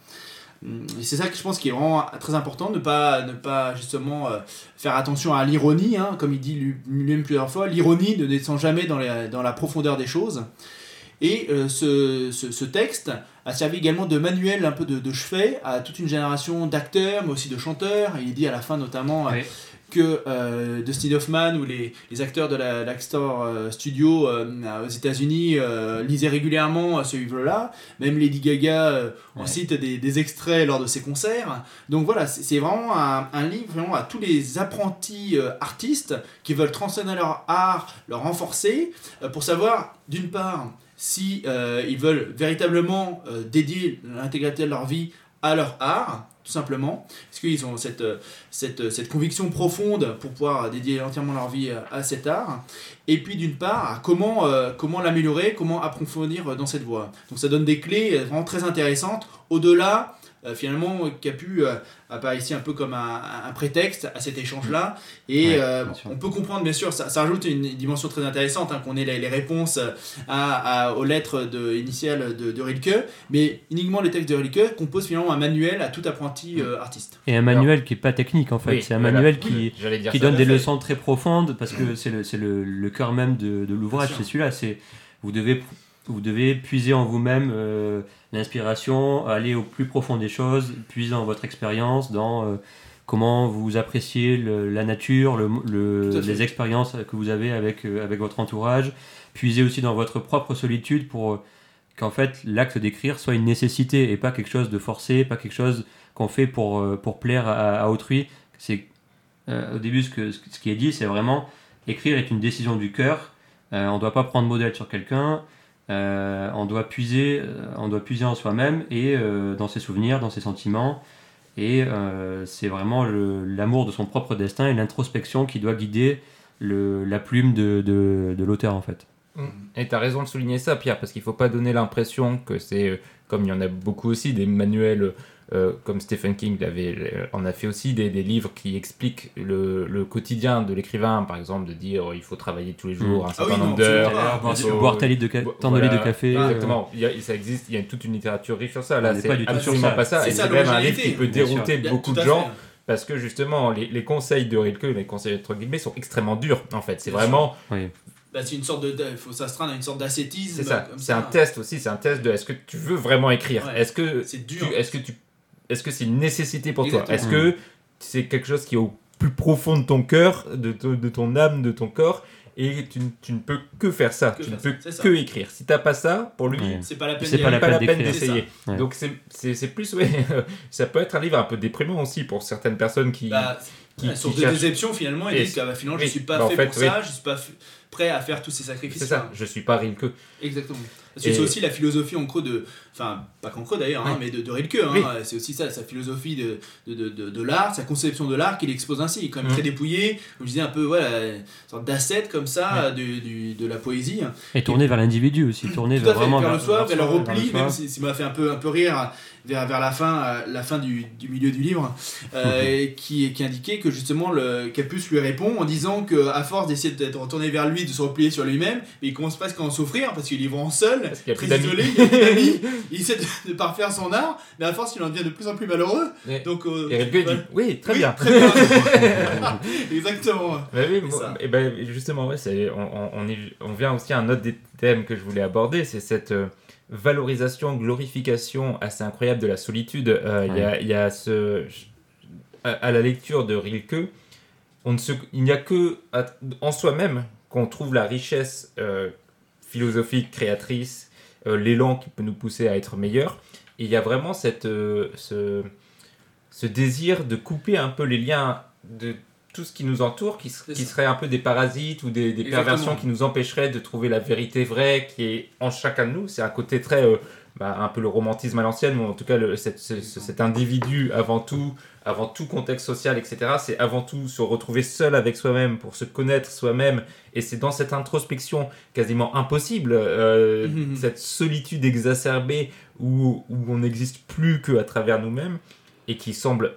Hum, c'est ça que je pense qui est vraiment très important, ne pas, ne pas justement euh, faire attention à l'ironie, hein, comme il dit lui- lui-même plusieurs fois. L'ironie ne descend jamais dans, les- dans la profondeur des choses. Et euh, ce, ce- ce texte a servi également de manuel un peu de, de chevet à toute une génération d'acteurs, mais aussi de chanteurs. Il dit à la fin notamment euh, Oui. que euh, Dustin Hoffman ou les, les acteurs de la l'Axtor euh, Studio euh, aux États-Unis lisaient régulièrement ce livre-là. Même Lady Gaga en cite des, des extraits lors de ses concerts. Donc voilà, c'est vraiment un, un livre vraiment à tous les apprentis artistes qui veulent transcender leur art, le renforcer, pour savoir d'une part si euh, ils veulent véritablement euh, dédier l'intégralité de leur vie à leur art, tout simplement, parce qu'ils ont cette, euh, cette, cette conviction profonde pour pouvoir dédier entièrement leur vie à, cet art, et puis d'une part, comment, comment l'améliorer, comment approfondir dans cette voie? Donc ça donne des clés vraiment très intéressantes, au-delà, euh, finalement, Capu euh, apparaît ici un peu comme un, un prétexte à cet échange-là, et Ouais, euh, on peut comprendre, bien sûr, ça, ça rajoute une dimension très intéressante, hein, qu'on ait les, les réponses à, à- aux lettres de, initiales de, de Rilke, mais uniquement les textes de Rilke composent finalement un manuel à tout apprenti euh, artiste. Et un manuel qui est pas technique en fait, Oui, c'est un voilà. manuel qui, qui donne des fait. leçons très profondes parce que c'est le, c'est le, le cœur même de, de l'ouvrage, c'est celui-là. C'est vous devez vous devez puiser en vous-même euh, l'inspiration, aller au plus profond des choses, puiser dans votre expérience, dans euh, comment vous appréciez le- la nature, le, le- les expériences que vous avez avec, euh, avec votre entourage, puiser aussi dans votre propre solitude pour qu'en fait l'acte d'écrire soit une nécessité et pas quelque chose de forcé, pas quelque chose qu'on fait pour, pour plaire à, à autrui. C'est au début, ce, que, ce qui est dit, c'est vraiment écrire est une décision du cœur. Euh, on ne doit pas prendre modèle sur quelqu'un. Euh, on doit puiser, euh, on doit puiser en soi-même et euh, dans ses souvenirs, dans ses sentiments. Et c'est vraiment l'amour de son propre destin et l'introspection qui doit guider la plume de, de, l'auteur en fait. Et tu as raison de souligner ça, Pierre, parce qu'il faut pas donner l'impression que c'est, comme il y en a beaucoup aussi, des manuels, euh, comme Stephen King l'avait, euh, en a fait aussi, des, des livres qui expliquent le, le quotidien de l'écrivain, par exemple, de dire euh, il faut travailler tous les jours Mm. un Ah certain oui, non, nombre d'heures. pas. Boire, ta litre de ca- de litres voilà, de café. euh, Exactement, il y a, ça existe, il y a toute une littérature riche sur ça. Là, c'est pas du tout sur absolument ça. pas ça. C'est Et ça, c'est même un livre qui peut dérouter beaucoup de gens. Parce que justement, les, les conseils de Rilke, les conseils entre guillemets, sont extrêmement durs en fait. C'est vraiment, oui. Bah, c'est une sorte de. Il faut s'astreindre à une sorte d'ascétisme. c'est ça. C'est un test aussi. C'est un test de est-ce que tu veux vraiment écrire? Ouais. Est-ce que C'est tu- dur. est-ce que tu, est-ce que c'est une nécessité pour toi Est-ce que c'est quelque chose qui est au plus profond de ton cœur, de, ton- de ton âme, de ton corps et tu, ne- tu ne peux que faire ça. Que tu ne peux ça, que écrire. Si t'as pas ça, pour lui, Ouais. C'est pas la peine d'essayer. Ouais. Donc c'est- plus, ouais, [laughs] ça peut être un livre un peu déprimant aussi pour certaines personnes qui, Bah, qui, ouais, qui source de cherchent- déception finalement, ils Et- disent que bah, finalement oui, je suis pas bah, en fait, pour oui. ça, je suis pas prêt à faire tous ces sacrifices. C'est ça, je suis pas Rilke. Exactement. Parce que Et- c'est aussi la philosophie en creux de. Enfin, pas qu'en creux d'ailleurs, hein, Oui. mais de, de Rilke. hein. Oui. C'est aussi ça, sa philosophie de, de, de, de, de l'art, sa conception de l'art qu'il expose ainsi. Il est quand même très dépouillé, comme je disais, un peu, voilà, une sorte d'ascète comme ça de, du- de la poésie. Et tourner vers l'individu aussi, à vers vraiment vers le soir, vers le vers repli, même si ça m'a fait un peu, un peu rire vers, vers la fin, euh, la fin du, du milieu du livre, euh, qui, qui indiquait que justement le Capus lui répond en disant que à force d'essayer d'être retourné vers lui, de se replier sur lui-même, il commence presque à en souffrir parce qu'il est vraiment seul, Parce qu'il y a très plus d'amis. isolé, il a plus d'amis, [laughs] il essaie de, de parfaire son art, mais à force il en devient de plus en plus malheureux. Et, Donc, euh, et Rilke voilà. dit oui, très Oui, bien. très bien. [laughs] [laughs] Exactement. Bah oui, et ben, justement, ouais, on, vient aussi à un autre des thèmes que je voulais aborder, c'est cette euh, valorisation, glorification assez incroyable de la solitude. Euh, Il y, a, il y a ce, à, à la lecture de Rilke, on ne se, il n'y a que à- en soi-même qu'on trouve la richesse euh, philosophique, créatrice, l'élan qui peut nous pousser à être meilleur. Et il y a vraiment cette, euh, ce, ce désir de couper un peu les liens de tout ce qui nous entoure, qui, qui serait un peu des parasites ou des, perversions qui nous empêcheraient de trouver la vérité vraie qui est en chacun de nous. C'est un côté très, euh, bah, un peu le romantisme à l'ancienne, ou en tout cas le- cette- ce- ce- cet individu avant tout, avant tout contexte social, etc. C'est avant tout se retrouver seul avec soi-même pour se connaître soi-même. Et c'est dans cette introspection quasiment impossible, euh, Mhm. cette solitude exacerbée où, où on n'existe plus qu'à travers nous-mêmes et qui semble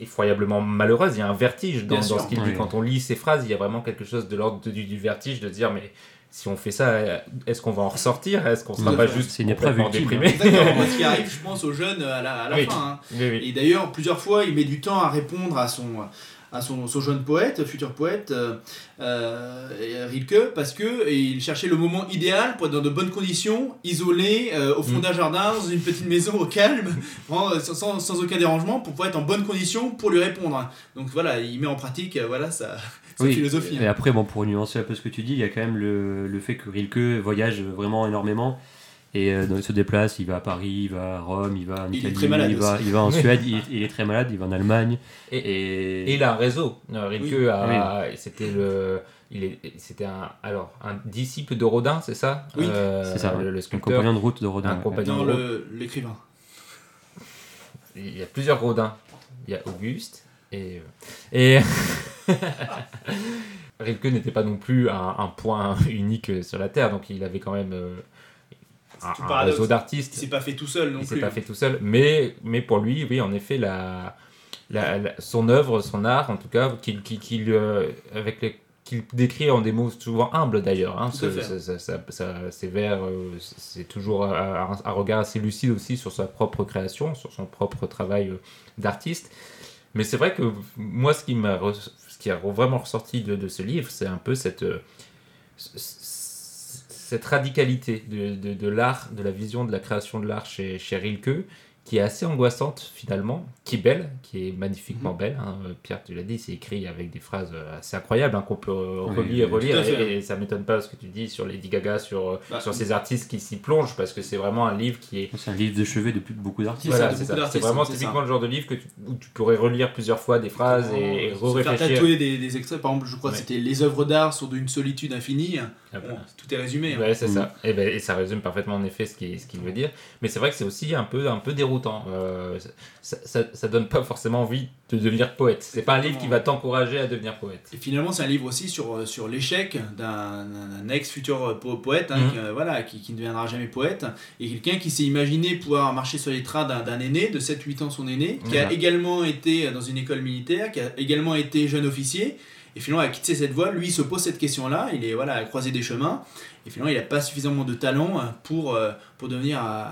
effroyablement malheureuse. Il y a un vertige dans, Bien dans sûr. ce qu'il dit. Oui. Quand on lit ces phrases, il y a vraiment quelque chose de l'ordre du, du vertige de dire mais si on fait ça, est-ce qu'on va en ressortir? Est-ce qu'on sera pas juste C'est une épreuve complètement déprimé? Exactement. Moi, ce qui arrive, je pense, aux jeunes à la, à la Oui. fin. hein. Oui, oui. Et d'ailleurs, plusieurs fois, il met du temps à répondre à son, à son, son jeune poète, futur poète, euh, euh, Rilke, parce que il cherchait le moment idéal pour être dans de bonnes conditions, isolé, euh, au fond Mm. d'un jardin, dans une petite maison au calme, [laughs] sans, aucun dérangement, pour pouvoir être en bonnes conditions pour lui répondre. Donc voilà, il met en pratique voilà, sa, sa Oui, philosophie. Et après, bon, pour nuancer un peu ce que tu dis, il y a quand même le, le fait que Rilke voyage vraiment énormément et euh, donc, il se déplace. Il va à Paris, il va à Rome, il va en Il est Italie, très malade il, va, il va en [laughs] Oui. Suède, il, il est très malade, il va en Allemagne. Et- Et, Et il a un réseau. Euh, Rilke Oui. a, c'était le, il est, c'était un, alors un disciple de Rodin, c'est ça? Oui. Euh, c'est ça, le, le un sculpteur. compagnon de route de Rodin. Un ouais. compagnon. Dans de le- l'écrivain. Il y a plusieurs Rodins. Il y a Auguste et et [laughs] Rilke n'était pas non plus un, un point unique sur la terre, donc il avait quand même euh, tout un réseau Il d'artistes. s'est pas fait tout seul non il s'est plus. pas fait tout seul, mais, mais pour lui, oui, en effet, la, la- la- son œuvre, son art, en tout cas, qu'il qu'il, euh, avec les qu'il décrit en des mots souvent humbles d'ailleurs. Hein, Tout à ce- fait. ça- ça- ça- ça- ses vers, euh, c'est toujours un, regard assez lucide aussi sur sa propre création, sur son propre travail euh, d'artiste. Mais c'est vrai que moi, ce qui, m'a ce qui a vraiment ressorti de, de ce livre, c'est un peu cette, euh, cette radicalité de, de, de l'art, de la vision de la création de l'art chez, chez Rilke, qui est assez angoissante finalement, qui est belle, qui est magnifiquement belle. hein. Euh, Pierre, tu l'as dit, c'est écrit avec des phrases euh, assez incroyables hein, qu'on peut euh, Oui, relire, oui, relire. Et, et ça m'étonne pas ce que tu dis sur Lady Gaga, sur, Bah, sur ces artistes qui s'y plongent, parce que c'est vraiment un livre qui est. C'est un livre de chevet de beaucoup d'artistes. Voilà, de c'est ça. C'est vraiment typiquement le genre de livre que tu- où tu pourrais relire plusieurs fois des phrases et, et Se faire tatouer des, des extraits, par exemple, je crois Ouais. que c'était les œuvres d'art sur d'une solitude infinie. Ah, Bon, voilà. tout est résumé. hein. Ouais, c'est Mm. ça. Et, ben, et ça résume parfaitement en effet ce qu'il ce qu'il veut dire. Mais c'est vrai que c'est aussi un peu, un peu déroutant. Euh, ça, ça, ça donne pas forcément envie de devenir poète. C'est pas un livre qui va t'encourager à devenir poète. Et finalement, c'est un livre aussi sur, euh, sur l'échec d'un ex-futur euh, po- poète, hein, Mhm. qui, euh, voilà, qui, qui ne deviendra jamais poète, et quelqu'un qui s'est imaginé pouvoir marcher sur les trains d'un aîné, de 7-8 ans son aîné, qui a également été dans une école militaire, qui a également été jeune officier, et finalement a quitté cette voie. Lui, il se pose cette question-là, il est voilà, à croiser des chemins, et finalement, il n'a pas suffisamment de talent euh, pour, euh, pour devenir à,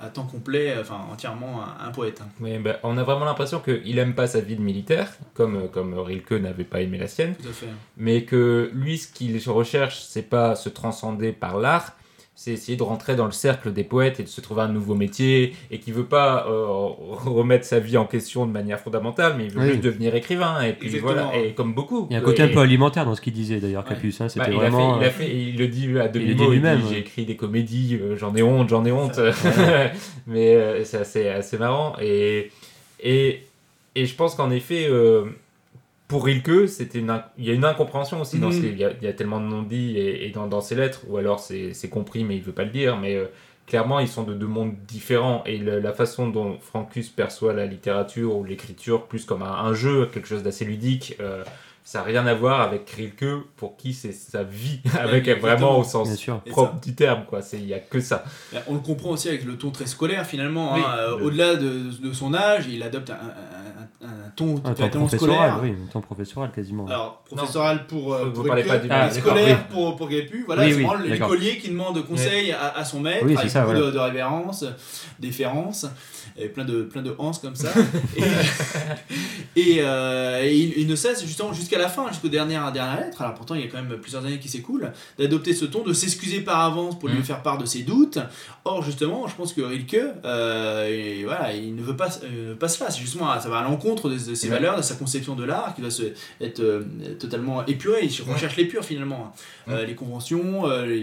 à- à temps complet, euh, enfin entièrement un, un poète. hein. Mais ben, on a vraiment l'impression qu'il aime pas sa vie de militaire, comme, comme Rilke n'avait pas aimé la sienne. Tout à fait. mais que lui, ce qu'il recherche, c'est pas se transcender par l'art, c'est essayer de rentrer dans le cercle des poètes et de se trouver un nouveau métier, et qui veut pas euh, remettre sa vie en question de manière fondamentale, mais il veut Oui. juste devenir écrivain, et puis Exactement. voilà, et comme beaucoup. Il y a un côté Et- un peu alimentaire dans ce qu'il disait d'ailleurs, Ouais. Capus. hein, bah, C'était il, vraiment. a fait, il, a euh, fait, il le dit à demi-mot, il, lui-même, j'ai écrit des comédies, euh, j'en ai honte, j'en ai honte. [laughs] mais euh, c'est assez, assez marrant. Et, et, et je pense qu'en effet, euh, pour Rilke, c'était une, il y a une incompréhension aussi dans ce Mhm. Il y a, il y a tellement de non-dits et, et dans, dans ses lettres, ou alors c'est c'est compris mais il veut pas le dire. Mais euh, clairement, ils sont de deux mondes différents. Et le- la façon dont Francus perçoit la littérature ou l'écriture plus comme un, un jeu, quelque chose d'assez ludique, euh, ça n'a rien à voir avec Rilke, pour qui c'est sa vie, [laughs] avec vraiment au sens propre du terme. quoi. C'est- Il n'y a que ça. Bah, On le comprend aussi avec le ton très scolaire finalement. Oui. hein. Euh, Le- Au-delà de, de son âge, il adopte un, un- un- un ton Un professoral, scolaire. oui, un temps professoral quasiment. Alors, professoral pour, euh, Vous pour parlez pas du- Ah, scolaire oui. pour, pour Guépu. Voilà, Oui, c'est oui, vraiment l'écolier qui demande conseil à, à son maître, avec ça, beaucoup voilà. de, de révérence, déférence, et plein de, plein de hanses comme ça. et [laughs] et, euh, et il, il ne cesse justement jusqu'à la fin, jusqu'aux dernières, dernières lettres, alors pourtant il y a quand même plusieurs années qui s'écoulent, d'adopter ce ton, de s'excuser par avance pour lui Mhm. faire part de ses doutes. Or, justement, je pense que Rilke, euh, et voilà, il ne veut pas, euh, pas cela. C'est justement, ça va à l'encontre de, de ses valeurs, de sa conception de l'art, qui doit se, être euh, totalement épuré. Il recherche l'épure finalement. Euh, les conventions, le,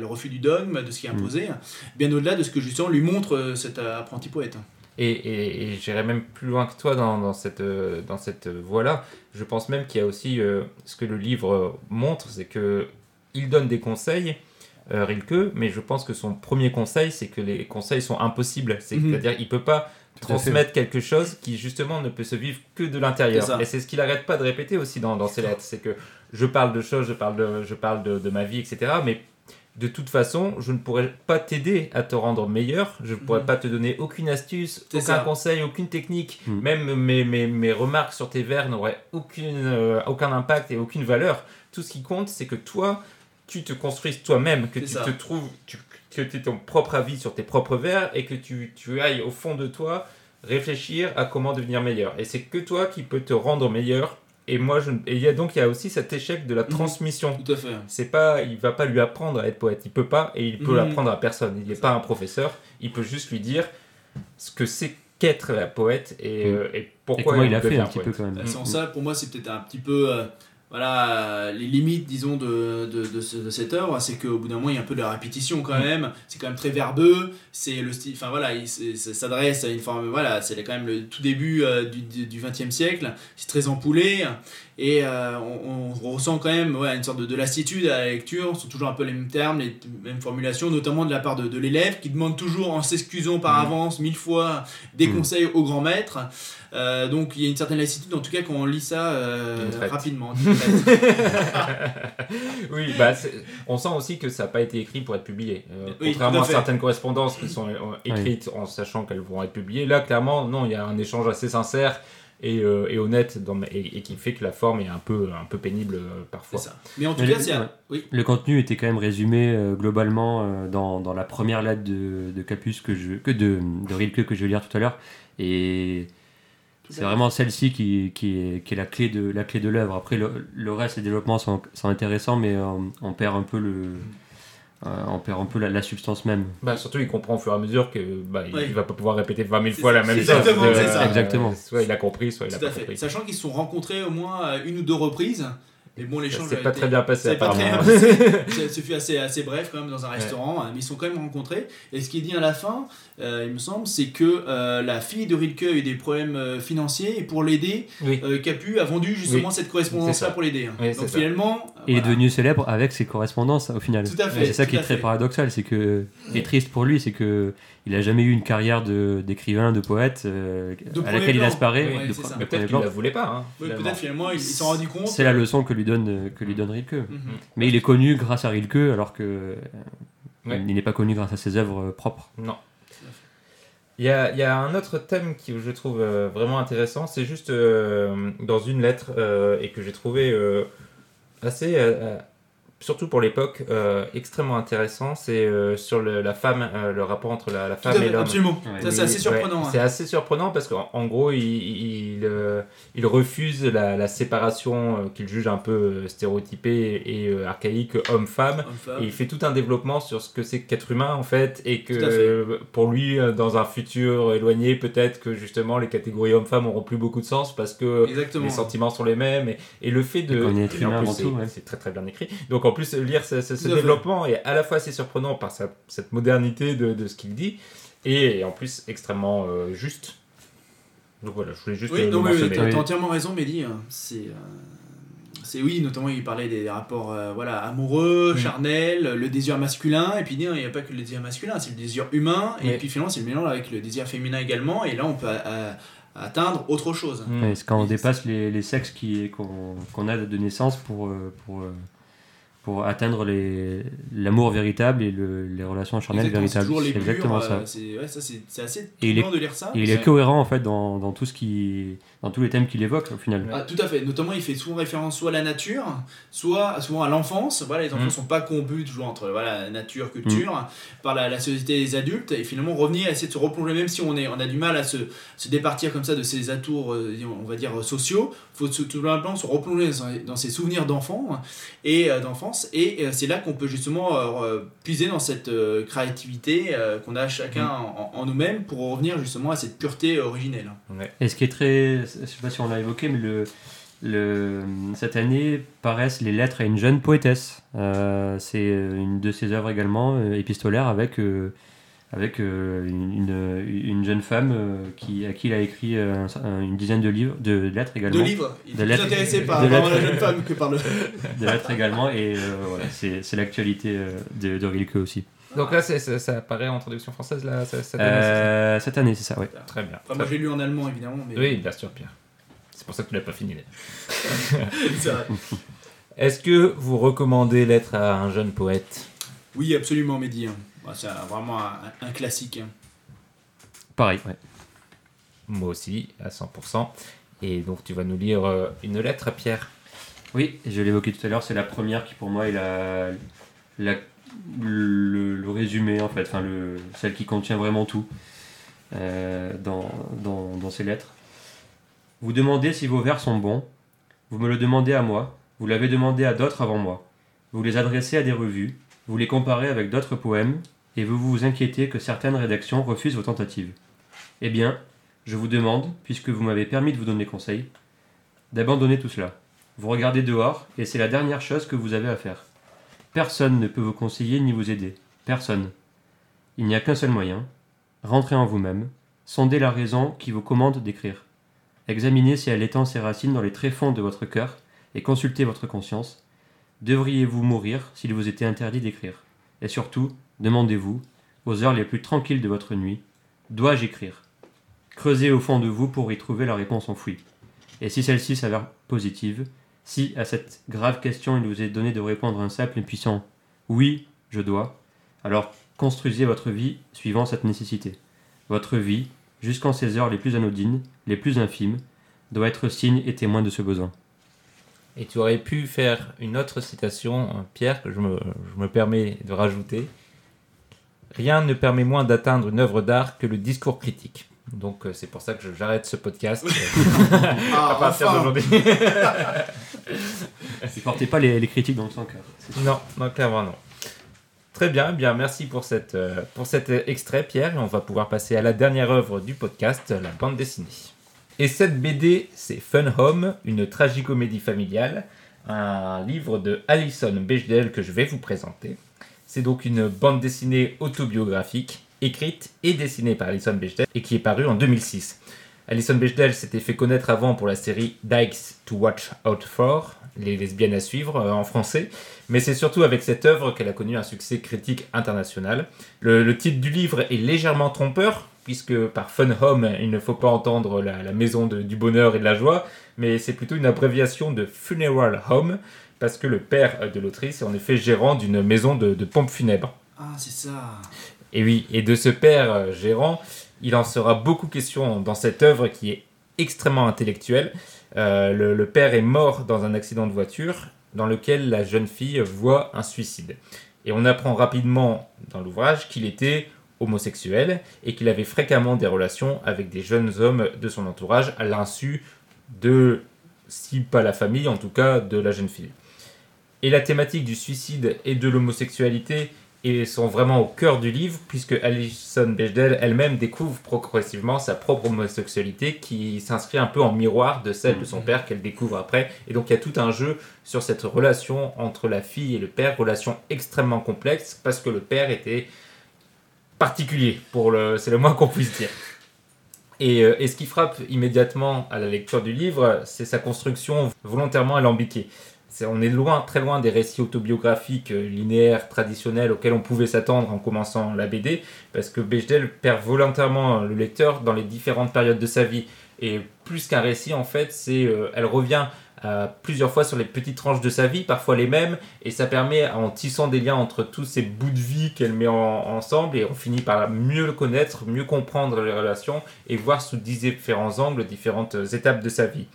le refus du dogme, de ce qui est imposé, bien au-delà de ce que justement lui montre euh, cet euh, apprenti poète. Et, et, et j'irais même plus loin que toi dans, dans cette, euh, dans cette voie-là. Je pense même qu'il y a aussi euh, ce que le livre euh, montre, c'est que il donne des conseils, euh, Rilke, mais je pense que son premier conseil, c'est que les conseils sont impossibles. Mhm. C'est-à-dire qu'il peut pas Tout transmettre quelque chose qui justement ne peut se vivre que de l'intérieur. Et c'est ce qu'il arrête pas de répéter aussi dans, dans ses lettres. C'est que je parle de choses, je parle de, je parle de, de ma vie, etc. Mais de toute façon, je ne pourrais pas t'aider à te rendre meilleur. Je ne pourrais Mhm. pas te donner aucune astuce, aucun ça. conseil, aucune technique. Mhm. Même mes, mes, mes remarques sur tes vers n'auraient aucune, euh, aucun impact et aucune valeur. Tout ce qui compte, c'est que toi, tu te construises toi-même, que tu ça. te trouves, tu, que tu aies ton propre avis sur tes propres vers et que tu, tu ailles au fond de toi réfléchir à comment devenir meilleur. Et c'est que toi qui peux te rendre meilleur. Et moi, je, et il y a donc il y a aussi cet échec de la Mhm. transmission. Tout à fait. C'est pas, il va pas lui apprendre à être poète. Il peut pas et il peut Mhm. l'apprendre à personne. Il n'est pas un professeur. Il peut juste lui dire ce que c'est qu'être la poète et, Mhm. euh, et pourquoi il a fait un petit peu poète. quand même. Sans ça, pour moi, c'est peut-être un petit peu euh, voilà, les limites, disons, de, de, de, ce- de cette œuvre. C'est qu'au bout d'un moment, il y a un peu de la répétition quand même. C'est quand même très verbeux. C'est le style, enfin voilà, il s'adresse à une forme, voilà, c'est quand même le tout début euh, du, du, du 20e siècle. C'est très empoulé. Et euh, on, on ressent quand même ouais, une sorte de, de lassitude à la lecture. Ce sont toujours un peu les mêmes termes, les mêmes formulations, notamment de la part de, de l'élève qui demande toujours en s'excusant par Mhm. avance mille fois des Mhm. conseils au grand maître. Euh, donc il y a une certaine lassitude, en tout cas quand on lit ça euh, rapidement. [laughs] oui, bah, on sent aussi que ça n'a pas été écrit pour être publié. Euh, Oui, contrairement à, certaines correspondances qui sont écrites en sachant qu'elles vont être publiées, là, clairement, non, il y a un échange assez sincère et, euh, et honnête dans, et, et qui fait que la forme est un peu, un peu pénible euh, parfois. ça. Mais en tout Mais cas, le- c'est un- ouais. oui. Le contenu était quand même résumé euh, globalement euh, dans, dans la première lettre de, de Capus que je, que de, de Rilke que je vais lire tout à l'heure. Et c'est vraiment celle-ci qui, qui, est, qui est la clé de la clé de l'œuvre. Après, le, le reste, les développements sont, sont intéressants, mais euh, on perd un peu le. Euh, on perd un peu la, la substance même. Bah, surtout, il comprend au fur et à mesure que bah, il va pas pouvoir répéter 20 000 C'est fois la même chose. exactement, Euh, c'est ça. Exactement. Soit il a compris, soit il a Tout à pas fait. compris. Sachant qu'ils se sont rencontrés au moins à une ou deux reprises. Mais bon, Ça l'échange s'est a pas été- très bien passé, C'est pas très bien passé. [laughs] Ça se fait assez, assez bref quand même dans un restaurant, hein, mais ils sont quand même rencontrés. Et ce qui est dit à la fin, euh, il me semble, c'est que euh, la fille de Rilke a eu des problèmes euh, financiers et pour l'aider, Oui. euh, Capu a vendu justement cette C'est correspondance-là pour l'aider. hein. Oui, c'est Donc finalement, Et il est devenu célèbre avec ses correspondances au final. Tout à fait, Et c'est ça qui est très fait. paradoxal, c'est que et triste pour lui, c'est que il a jamais eu une carrière de d'écrivain, de poète euh, De à laquelle il plan. asparaît. Oui, peut-être qu'il plan. la voulait pas. Hein, Oui, peut-être finalement, ils ils s'en rendus compte. C'est la leçon que lui donne que lui donne Rilke. Mhm. Mais il est connu grâce à Rilke, alors que euh, Ouais. il n'est pas connu grâce à ses œuvres euh, propres. Non. Il y a, il y a un autre thème que je trouve euh, vraiment intéressant, c'est juste euh, dans une lettre euh, et que j'ai trouvé euh, assez, surtout pour l'époque, euh, extrêmement intéressant, c'est euh, sur le- la femme, euh, le rapport entre la, femme et l'homme. absolument. Ouais. C'est assez surprenant. ouais, hein. C'est assez surprenant parce qu'en en gros, il, il, euh, il refuse la, la séparation euh, qu'il juge un peu stéréotypée et euh, archaïque homme-femme. Homme-femme. Et il fait tout un développement sur ce que c'est qu'être humain en fait, et que pour lui, dans un futur éloigné, peut-être que justement les catégories hommes-femmes auront plus beaucoup de sens parce que Exactement. les sentiments sont les mêmes. Et, et le fait de. Ouais. C'est très très bien écrit. Donc en plus, lire ce, ce- ce Tout à fait. développement est à la fois assez surprenant par sa- cette modernité de, de ce qu'il dit, et, en plus extrêmement euh, juste. Donc voilà, je voulais juste Oui, euh, non, mais mentionner. t'as Oui. t'as entièrement raison, Mehdi. hein. C'est, euh, c'est oui, notamment il parlait des rapports euh, voilà, amoureux, charnels, le désir masculin, et puis il n'y a pas que le désir masculin, c'est le désir humain, et puis finalement c'est le mélange avec le désir féminin également, et là on peut euh, atteindre autre chose. Mm. Et c'est quand on dépasse les, les sexes qui- qu'on a de naissance pour, pour, pour atteindre l'amour véritable et le- les relations charnelles véritables. C'est exactement ça. euh, c'est ouais, assez Et il est- troublant de lire ça. Et il est cohérent en fait dans, dans tout ce qui, dans tous les thèmes qu'il évoque au final. Ah, tout à fait. Notamment, il fait souvent référence soit à la nature, soit souvent à l'enfance. Voilà, les enfants Mm. sont pas combus toujours entre voilà, nature, culture, par la, la société des adultes. Et finalement, revenir, essayer de se replonger, même si on, est, on a du mal à se, se départir comme ça de ces atours, euh, on va dire, sociaux. Il faut tout simplement se replonger dans, dans ses souvenirs d'enfant et euh, d'enfance. Et euh, c'est là qu'on peut justement euh, puiser dans cette euh, créativité euh, qu'on a chacun en, en nous-mêmes pour revenir justement à cette pureté originelle. Et ce qui est très, je sais pas si on l'a évoqué, mais le, le, cette année paraissent les lettres à une jeune poétesse. Euh, c'est une de ses œuvres également, euh, épistolaire, avec, euh, avec euh, une, une- une jeune femme euh, qui, à qui il a écrit euh, un- une dizaine de livres, de lettres également. De livres. Il De est plus lettres. intéressé par De la jeune femme que par le. [laughs] De lettres également, et euh, voilà, c'est l'actualité euh, de, de Rilke aussi. Donc là, c'est- ça, ça apparaît en traduction française là, ça- cette année, Euh, cette année, c'est ça, c'est ça Très bien. Enfin, moi j'ai lu en allemand évidemment, mais. Oui, bien sûr, Pierre. C'est pour ça que tu l'as pas fini. d'ailleurs. [laughs] C'est vrai. [laughs] Est-ce que vous recommandez Lettre à un jeune poète? Oui, absolument, Mehdi. hein. Bah, c'est un- vraiment un, un classique. hein. Pareil, ouais. Moi aussi, à 100%. Et donc, tu vas nous lire euh, une lettre à Pierre? Oui, je l'ai évoqué tout à l'heure, c'est la première qui pour moi est la, la- le, résumé en fait, enfin le, celle qui contient vraiment tout euh, dans, dans, dans ces lettres. Vous demandez si vos vers sont bons, vous me le demandez à moi, vous l'avez demandé à d'autres avant moi, vous les adressez à des revues, vous les comparez avec d'autres poèmes, et vous vous inquiétez que certaines rédactions refusent vos tentatives. Eh bien, je vous demande, puisque vous m'avez permis de vous donner conseil, d'abandonner tout cela. Vous regardez dehors et c'est la dernière chose que vous avez à faire. Personne ne peut vous conseiller ni vous aider. Personne. Il n'y a qu'un seul moyen. Rentrez en vous-même. Sondez la raison qui vous commande d'écrire. Examinez si elle étend ses racines dans les tréfonds de votre cœur et consultez votre conscience. Devriez-vous mourir s'il vous était interdit d'écrire? Et surtout, demandez-vous, aux heures les plus tranquilles de votre nuit, dois-je écrire? Creusez au fond de vous pour y trouver la réponse enfouie. Et si celle-ci s'avère positive, si à cette grave question il vous est donné de répondre un simple et puissant oui, je dois, alors construisez votre vie suivant cette nécessité. Votre vie, jusqu'en ces heures les plus anodines, les plus infimes, doit être signe et témoin de ce besoin. Et tu aurais pu faire une autre citation, euh, Pierre, que je me, je me permets de rajouter. Rien ne permet moins d'atteindre une œuvre d'art que le discours critique. Donc euh, c'est pour ça que j'arrête ce podcast euh, [laughs] à Ah, partir enfin d'aujourd'hui. [laughs] Ne portez pas les, les critiques dans le sang cœur. non, non, clairement non. Très bien, eh bien merci pour, cette, euh, pour cet extrait Pierre et on va pouvoir passer à la dernière œuvre du podcast, la bande dessinée. Et cette BD, c'est Fun Home, une tragicomédie familiale, un livre de Alison Bechdel que je vais vous présenter. C'est donc une bande dessinée autobiographique, écrite et dessinée par Alison Bechdel et qui est parue en 2006. Alison Bechdel s'était fait connaître avant pour la série Dykes to Watch Out For, les lesbiennes à suivre euh, en français, mais c'est surtout avec cette œuvre qu'elle a connu un succès critique international. Le, titre du livre est légèrement trompeur, puisque par Fun Home, il ne faut pas entendre la, maison du bonheur et de la joie, mais c'est plutôt une abréviation de Funeral Home, parce que le père de l'autrice est en effet gérant d'une maison de, de pompes funèbres. Ah, c'est ça. Et oui, et de ce père euh, gérant, il en sera beaucoup question dans cette œuvre qui est extrêmement intellectuelle. Euh, le, le père est mort dans un accident de voiture dans lequel la jeune fille voit un suicide. Et on apprend rapidement dans l'ouvrage qu'il était homosexuel et qu'il avait fréquemment des relations avec des jeunes hommes de son entourage à l'insu de, si pas la famille, en tout cas de la jeune fille. Et la thématique du suicide et de l'homosexualité et sont vraiment au cœur du livre, puisque Alison Bechdel elle-même découvre progressivement sa propre homosexualité qui s'inscrit un peu en miroir de celle de son père qu'elle découvre après. Et donc il y a tout un jeu sur cette relation entre la fille et le père, relation extrêmement complexe, parce que le père était particulier, pour le, c'est le moins qu'on puisse dire. Et, euh, et ce qui frappe immédiatement à la lecture du livre, c'est sa construction volontairement alambiquée. On est loin, très loin des récits autobiographiques euh, linéaires traditionnels auxquels on pouvait s'attendre en commençant la BD, parce que Bechdel perd volontairement le lecteur dans les différentes périodes de sa vie. Et plus qu'un récit, en fait, c'est, euh, elle revient euh, plusieurs fois sur les petites tranches de sa vie, parfois les mêmes, et ça permet, en tissant des liens entre tous ces bouts de vie qu'elle met en- ensemble, et on finit par mieux le connaître, mieux comprendre les relations, et voir sous différents angles différentes étapes de sa vie.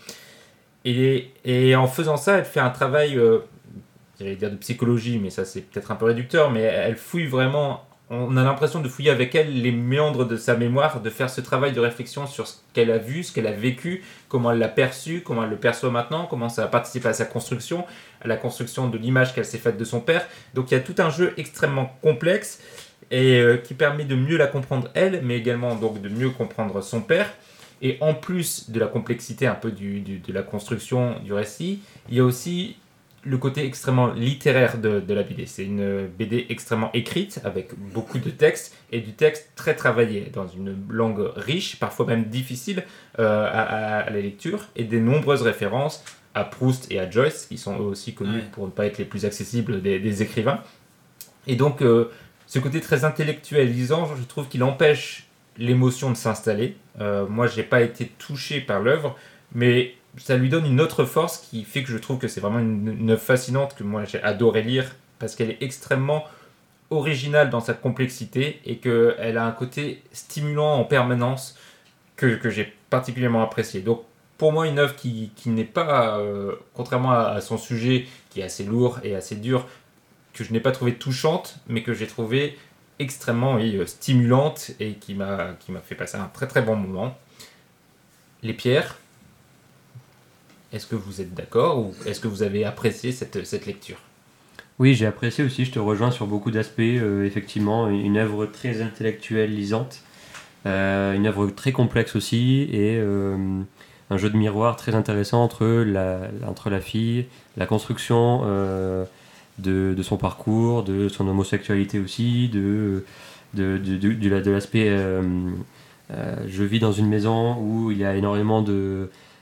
Et, en faisant ça, elle fait un travail, euh, j'allais dire de psychologie, mais ça c'est peut-être un peu réducteur, mais elle fouille vraiment, on a l'impression de fouiller avec elle les méandres de sa mémoire, de faire ce travail de réflexion sur ce qu'elle a vu, ce qu'elle a vécu, comment elle l'a perçu, comment elle le perçoit maintenant, comment ça a participé à sa construction, à la construction de l'image qu'elle s'est faite de son père. Donc il y a tout un jeu extrêmement complexe et euh, qui permet de mieux la comprendre elle, mais également donc de mieux comprendre son père. Et en plus de la complexité un peu du, du- de la construction du récit, il y a aussi le côté extrêmement littéraire de, de la BD. C'est une BD extrêmement écrite, avec beaucoup de texte, et du texte très travaillé, dans une langue riche, parfois même difficile euh, à, à- à la lecture, et des nombreuses références à Proust et à Joyce, qui sont eux aussi connus Ouais. pour ne pas être les plus accessibles des, des écrivains. Et donc, euh, ce côté très intellectualisant, je trouve qu'il empêche l'émotion de s'installer. Euh, moi, j'ai pas été touché par l'œuvre, mais ça lui donne une autre force qui fait que je trouve que c'est vraiment une, œuvre fascinante que moi j'ai adoré lire parce qu'elle est extrêmement originale dans sa complexité et qu'elle a un côté stimulant en permanence que, j'ai particulièrement apprécié. Donc pour moi une œuvre qui, qui n'est pas, euh, contrairement à, à son sujet qui est assez lourd et assez dur, que je n'ai pas trouvé touchante, mais que j'ai trouvé extrêmement euh, stimulante et qui m'a fait passer un très très bon moment. Les pierres, est-ce que vous êtes d'accord ou est-ce que vous avez apprécié cette, cette lecture? Oui, j'ai apprécié aussi, je te rejoins sur beaucoup d'aspects. euh, effectivement, une œuvre très intellectuelle, lisante, euh, une œuvre très complexe aussi, et un jeu de miroir très intéressant entre la, entre la fille, la construction de, son parcours, de son homosexualité aussi, de, de, de, de- de la- de l'aspect euh, euh, je vis dans une maison où il y a énormément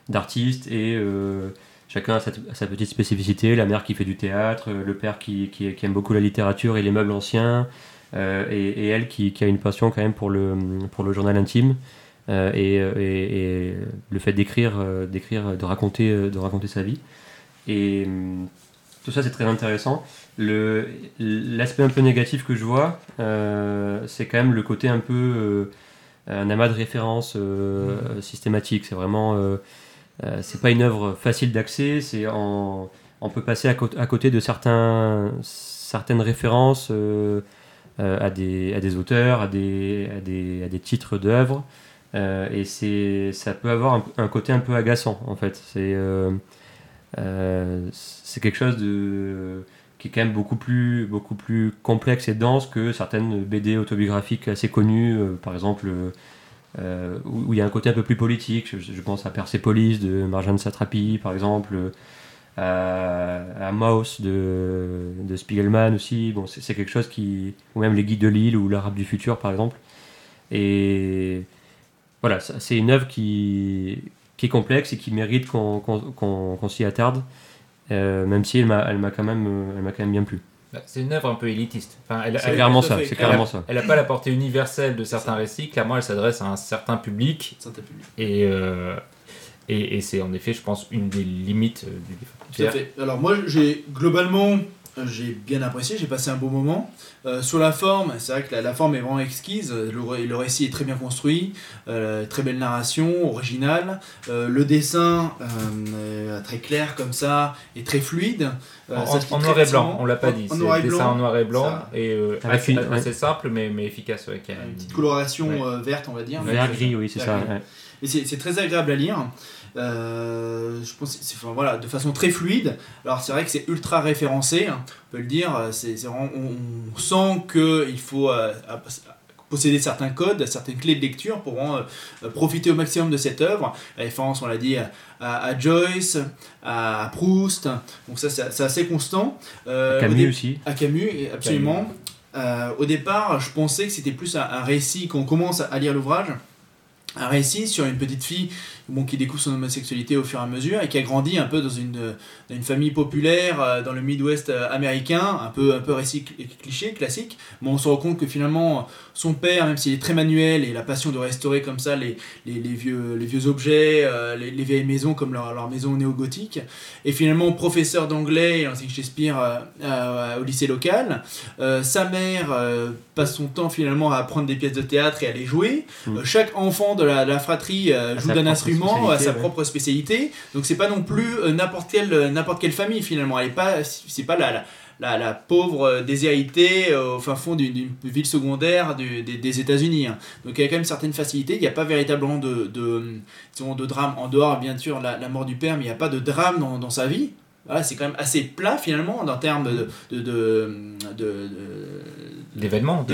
d'artistes et euh, chacun a sa, petite spécificité. La mère qui fait du théâtre, le père qui, qui, aime beaucoup la littérature et les meubles anciens, et, elle qui, a une passion quand même pour le, pour le journal intime. et, et- et le fait d'écrire, d'écrire, de raconter, de raconter sa vie. Et tout ça, c'est très intéressant. L'aspect un peu négatif que je vois, euh, c'est quand même le côté un peu euh, un amas de références euh, systématiques. C'est vraiment, euh, euh, c'est pas une œuvre facile d'accès. C'est en, on peut passer à, cô- à côté de certains, certaines références à, des, à des auteurs, à des, à des, à des titres d'œuvres. Et c'est, ça peut avoir un, un côté un peu agaçant en fait. C'est, c'est quelque chose de, qui est quand même beaucoup plus, beaucoup plus complexe et dense que certaines BD autobiographiques assez connues, euh, par exemple, euh, euh, où il y a un côté un peu plus politique. Je, pense à Persepolis de Marjane Satrapi, par exemple, euh, à, à Maus de, de Spiegelman aussi. Bon, c'est quelque chose qui. Ou même Les Guides de l'île ou L'Arabe du futur, par exemple. Et voilà, c'est une œuvre qui, qui est complexe et qui mérite qu'on qu'on- qu'on- qu'on s'y attarde, euh, même si elle m'a elle m'a quand, même, euh, elle m'a quand même bien plu. Bah, C'est une œuvre un peu élitiste. Enfin, elle, C'est clairement ça, fait. c'est Elle a- clairement ça. elle n'a pas la portée universelle de certains récits. Clairement, elle s'adresse à un certain public. Et, euh, et, et c'est en effet, je pense, une des limites du livre. Tout à fait. Alors moi, j'ai globalement, j'ai bien apprécié, j'ai passé un beau moment. Euh, sur la forme, c'est vrai que la, la forme est vraiment exquise, le, le récit est très bien construit, euh, très belle narration, originale. Euh, le dessin, euh, euh, très clair comme ça, et très fluide. Euh, En, noir et blanc, on l'a pas dit. En C'est noir et dessin blanc. en noir et blanc ça. et euh, Avec assez, une- assez ouais. simple mais, mais efficace. ouais, qui a Une une- petite coloration Ouais. euh, verte, on va dire. Vert gris, oui, c'est ça. Et c'est c'est très agréable à lire. Euh, je pense enfin, voilà, de façon très fluide. Alors c'est vrai que c'est ultra référencé, hein, on peut le dire. C'est c'est on, on sent qu'il faut euh, à- posséder certains codes, certaines clés de lecture pour euh, profiter au maximum de cette œuvre. La référence, on l'a dit, à, à- à Joyce, à Proust. Donc ça, c'est assez constant. Euh, au Camus aussi. à Camus, absolument. Euh, au départ, je pensais que c'était plus un, un récit, quand on commence à, à lire l'ouvrage, un récit sur une petite fille bon, qui découvre son homosexualité au fur et à mesure et qui a grandi un peu dans une, dans une famille populaire euh, dans le Midwest euh, américain, un peu, un peu récit cl- cliché, classique. Mais on se rend compte que finalement, son père, même s'il est très manuel et la passion de restaurer comme ça les, les, les vieux, les vieux objets, euh, les, les vieilles maisons comme leur, leur maison néo-gothique, et finalement professeur d'anglais et enseigne Shakespeare euh, euh, au lycée local. Euh, sa mère passe son temps finalement à apprendre des pièces de théâtre et à les jouer. Mm. Euh, chaque enfant de la, de la fratrie joue d'un instrument, spécialité, sa ouais. propre spécialité. Donc c'est pas non plus euh, n'importe quelle, euh, n'importe quelle famille finalement. Elle est pas, c'est pas la, la, la, la pauvre euh, déshéritée au fin fond d'une, ville secondaire du- des, des États-Unis. hein. Donc il y a quand même certaines facilités. Il n'y a pas véritablement de, de, de drame en dehors, bien sûr, la, la mort du père, mais il n'y a pas de drame dans, dans sa vie. Voilà, c'est quand même assez plat finalement en termes de, de, de, de-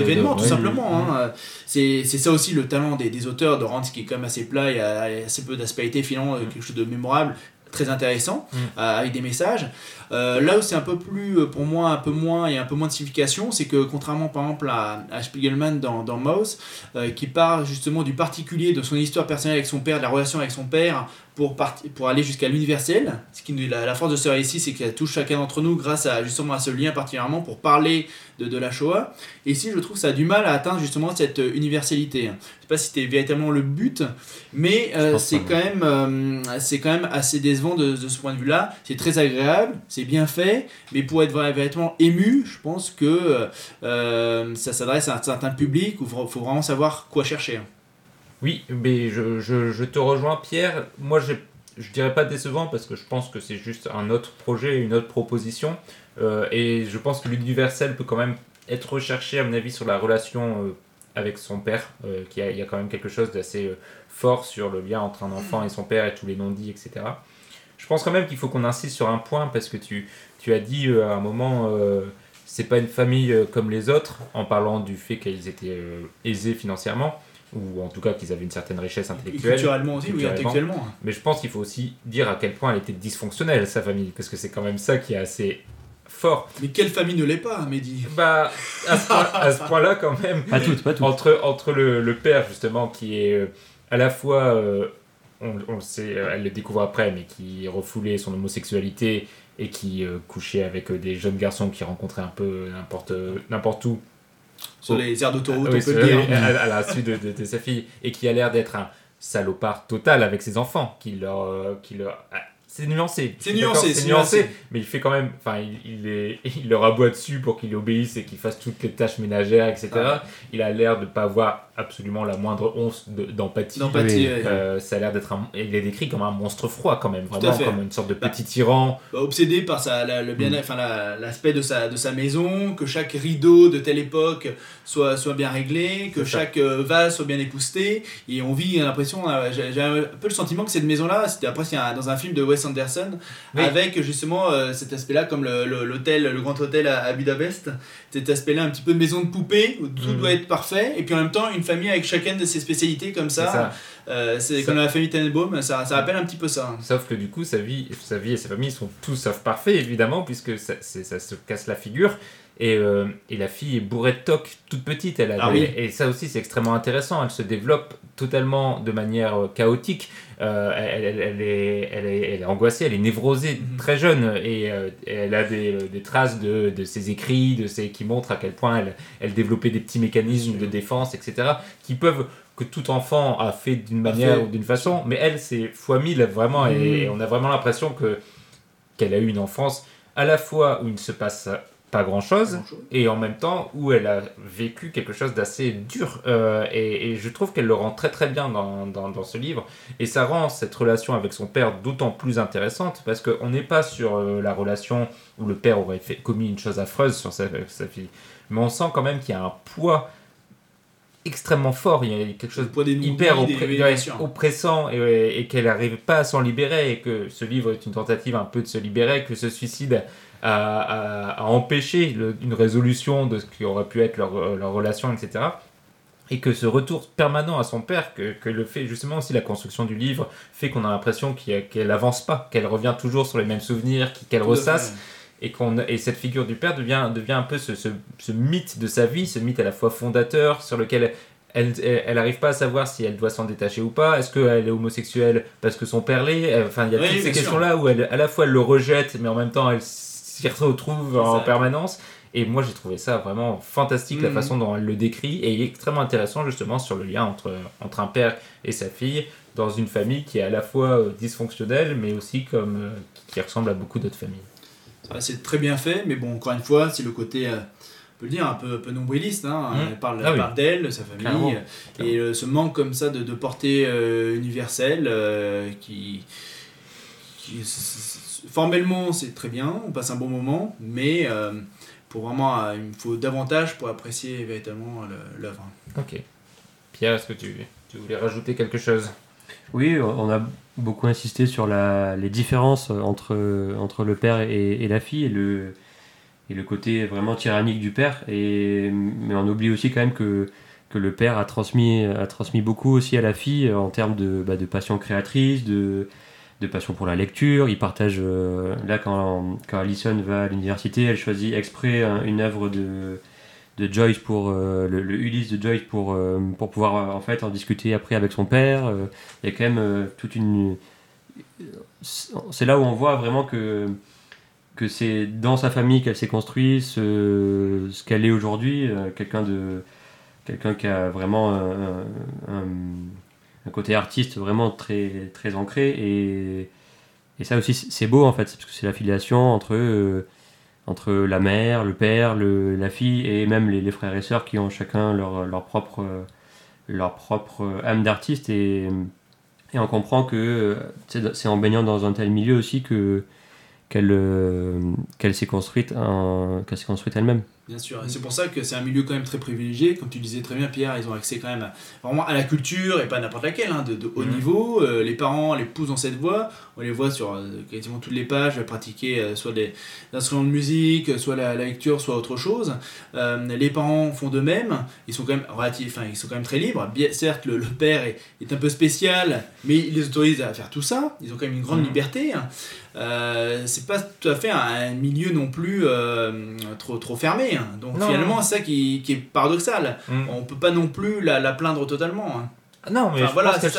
de- tout simplement. hein. C'est c'est ça aussi le talent des, des auteurs de Rance qui est quand même assez plat, il y a, il y a assez peu d'aspérité finalement, quelque chose de mémorable, très intéressant, Mm. euh, avec des messages. Euh, là où c'est un peu plus, euh, pour moi, un peu moins et un peu moins de signification, c'est que contrairement par exemple à, à Spiegelman dans, dans Mouse, euh, qui part justement du particulier, de son histoire personnelle avec son père, de la relation avec son père, pour, pour aller jusqu'à l'universel. Ce qui nous- la, la force de ce récit, c'est qu'elle touche chacun d'entre nous grâce à justement à ce lien particulièrement pour parler de, de la Shoah. Et ici, je trouve que ça a du mal à atteindre justement cette universalité. Je sais pas si c'était véritablement le but, mais euh, c'est quand même euh, c'est quand même assez décevant de, de ce point de vue-là. C'est très agréable, c'est bien fait, mais pour être véritablement ému, je pense que euh, ça s'adresse à un certain public où il faut vraiment savoir quoi chercher. hein. Oui, mais je, te rejoins, Pierre. Moi, je je dirais pas décevant parce que je pense que c'est juste un autre projet, une autre proposition. Euh, et je pense que l'universel peut quand même être recherché, à mon avis, sur la relation euh, avec son père. Euh, a, il y a quand même quelque chose d'assez euh, fort sur le lien entre un enfant et son père et tous les non-dits, etc. Je pense quand même qu'il faut qu'on insiste sur un point parce que tu, tu as dit euh, à un moment. euh, c'est pas une famille euh, comme les autres, en parlant du fait qu'ils étaient euh, aisés financièrement, ou en tout cas qu'ils avaient une certaine richesse Et intellectuelle. culturellement aussi, oui, intellectuellement. Mais je pense qu'il faut aussi dire à quel point elle était dysfonctionnelle, sa famille, parce que c'est quand même ça qui est assez fort. Mais quelle famille ne l'est pas, Mehdi? Bah, à ce point- [laughs] point-là, quand même, Pas toutes, pas toutes. entre, entre le, le père, justement, qui est euh, à la fois, euh, on, on le sait, euh, elle le découvre après, mais qui refoulait son homosexualité et qui euh, couchait avec euh, des jeunes garçons qui rencontraient un peu n'importe n'importe où Sur les aires d'autoroute, Ah oui, on peut dire. à, à la suite de, de- de sa fille, et qui a l'air d'être un salopard total avec ses enfants, qui leur, euh, qui leur, ah, c'est nuancé. C'est nuancé, c'est c'est nuancé, nuancé. mais il fait quand même, enfin, il, il, est, [laughs] il leur aboie dessus pour qu'il obéisse et qu'il fasse toutes les tâches ménagères, etc. Ah. Il a l'air de pas avoir absolument la moindre once de- d'empathie. Oui. ouais. Euh, ça a l'air d'être un, il est décrit comme un monstre froid quand même, vraiment comme une sorte de Bah, petit tyran. Bah, obsédé par sa, la- le bien Mm. enfin la- l'aspect de sa, de sa maison, que chaque rideau de telle époque soit, soit bien réglé, que chaque euh, vase soit bien épousseté. Et on vit, l'impression, euh, j'ai un peu le sentiment que cette maison-là, c'était après un- dans un film de Wes Anderson, Oui. avec justement euh, cet aspect-là, comme le- le- l'hôtel, le, grand hôtel à, à Budapest, cet aspect-là un petit peu de maison de poupée, où tout Mhm. doit être parfait, et puis en même temps une famille avec chacune de ses spécialités comme ça. Euh, c'est Ça- comme la famille Tenenbaum, ça, ça rappelle un petit peu ça. Sauf que du coup, sa vie, sa vie et sa famille sont tous sauf parfaits, évidemment, puisque ça, ça se casse la figure. Et, euh, et la fille est bourrée de tocs, toute petite. Elle a Ah oui. Et ça aussi, c'est extrêmement intéressant. Elle se développe totalement de manière euh, chaotique. Euh, elle, elle- elle est, elle, est, elle est angoissée, elle est névrosée Mhm. très jeune. Et, euh, et elle a des, des traces de, de ses écrits, de ses, qui montrent à quel point elle, elle développait des petits mécanismes de défense, etc. qui peuvent que tout enfant a fait d'une manière fait. ou d'une façon, mais elle, c'est fois mille vraiment, et, Mhm. on a vraiment l'impression que qu'elle a eu une enfance à la fois où il ne se passe pas grand chose, et en même temps où elle a vécu quelque chose d'assez dur. Euh, et, et je trouve qu'elle le rend très très bien dans, dans, dans ce livre. Et ça rend cette relation avec son père d'autant plus intéressante parce qu'on n'est pas sur euh, la relation où le père aurait fait, commis une chose affreuse sur sa, sa fille. Mais on sent quand même qu'il y a un poids extrêmement fort. Il y a quelque chose hyper oppré- ouais, oppressant et, et qu'elle n'arrive pas à s'en libérer et que ce livre est une tentative un peu de se libérer, que ce suicide empêché le- une résolution de ce qui aurait pu être leur, euh, leur relation, etc. Et que ce retour permanent à son père, que, que le fait justement aussi la construction du livre, fait qu'on a l'impression qu'elle avance pas, qu'elle revient toujours sur les mêmes souvenirs, qu'elle à ressasse et, qu'on, et cette figure du père devient, devient un peu ce, ce, ce mythe de sa vie, ce mythe à la fois fondateur, sur lequel elle elle n'arrive pas à savoir si elle doit s'en détacher ou pas. Est-ce qu'elle est homosexuelle parce que son père l'est? Enfin, il y a Oui, toutes ces questions-là où elle, à la fois elle le rejette, mais en même temps elle s'y retrouve en permanence. Et moi j'ai trouvé ça vraiment fantastique, la Mhm. façon dont elle le décrit, et extrêmement intéressant justement sur le lien entre, entre un père et sa fille dans une famille qui est à la fois euh, dysfonctionnelle, mais aussi comme, euh, qui ressemble à beaucoup d'autres familles. C'est très bien fait, mais bon, encore une fois, c'est le côté, euh, on peut le dire, un peu, un peu nombriliste. Hein. Mm. Elle parle, Ah oui. parle d'elle, de sa famille, Clairement. et ce manque comme ça de, de portée universelle qui, formellement c'est très bien, on passe un bon moment, mais euh, pour vraiment, euh, il me faut davantage pour apprécier véritablement le- l'œuvre. Ok. Pierre, est-ce que tu, tu voulais rajouter quelque chose? Oui, on a beaucoup insisté sur la, les différences entre, entre le père et, et la fille et le, et le côté vraiment tyrannique du père. Et, mais on oublie aussi quand même que, que le père a transmis, a transmis beaucoup aussi à la fille en termes de, bah, de passion créatrice, de, de passion pour la lecture. Il partage, euh, là quand, quand Alison va à l'université, elle choisit exprès un- une œuvre de, de Joyce pour euh, le, Ulysse de Joyce pour, euh, pour pouvoir euh, en fait en discuter après avec son père. Euh, il y a quand même euh, toute une. C'est là où on voit vraiment que, que c'est dans sa famille qu'elle s'est construite, ce, ce qu'elle est aujourd'hui, euh, quelqu'un qui a vraiment un côté artiste vraiment très, très ancré. Et, et ça aussi, c'est beau en fait, parce que c'est la filiation entre, euh, entre la mère, le père, le, la fille et même les, frères et sœurs qui ont chacun leur, leur propre, euh, leur propre âme d'artiste. Et, et on comprend que euh, c'est en baignant dans un tel milieu aussi que qu'elle euh, qu'elle s'est construite, un- qu'elle s'est construite elle-même. Bien sûr, et c'est pour ça que c'est un milieu quand même très privilégié. Comme tu disais très bien, Pierre, ils ont accès quand même à, vraiment à la culture et pas n'importe laquelle, hein, de, de haut Mhm. niveau. Euh, les parents les poussent dans cette voie. On les voit sur euh, quasiment toutes les pages pratiquer euh, soit des instruments de musique, soit la, la lecture, soit autre chose. Les parents font de même. Ils sont quand même relatifs, enfin, ils sont quand même très libres. Bien, certes, le, le père est, est un peu spécial, mais il les autorise à faire tout ça. Ils ont quand même une grande Mhm. liberté. Euh, c'est pas tout à fait un, milieu non plus euh, trop, trop fermé. hein. Donc Non. finalement, c'est ça qui, qui est paradoxal. Mm. On peut pas non plus la, la plaindre totalement. hein. Ah Non, mais Enfin, je voilà, pense qu'elle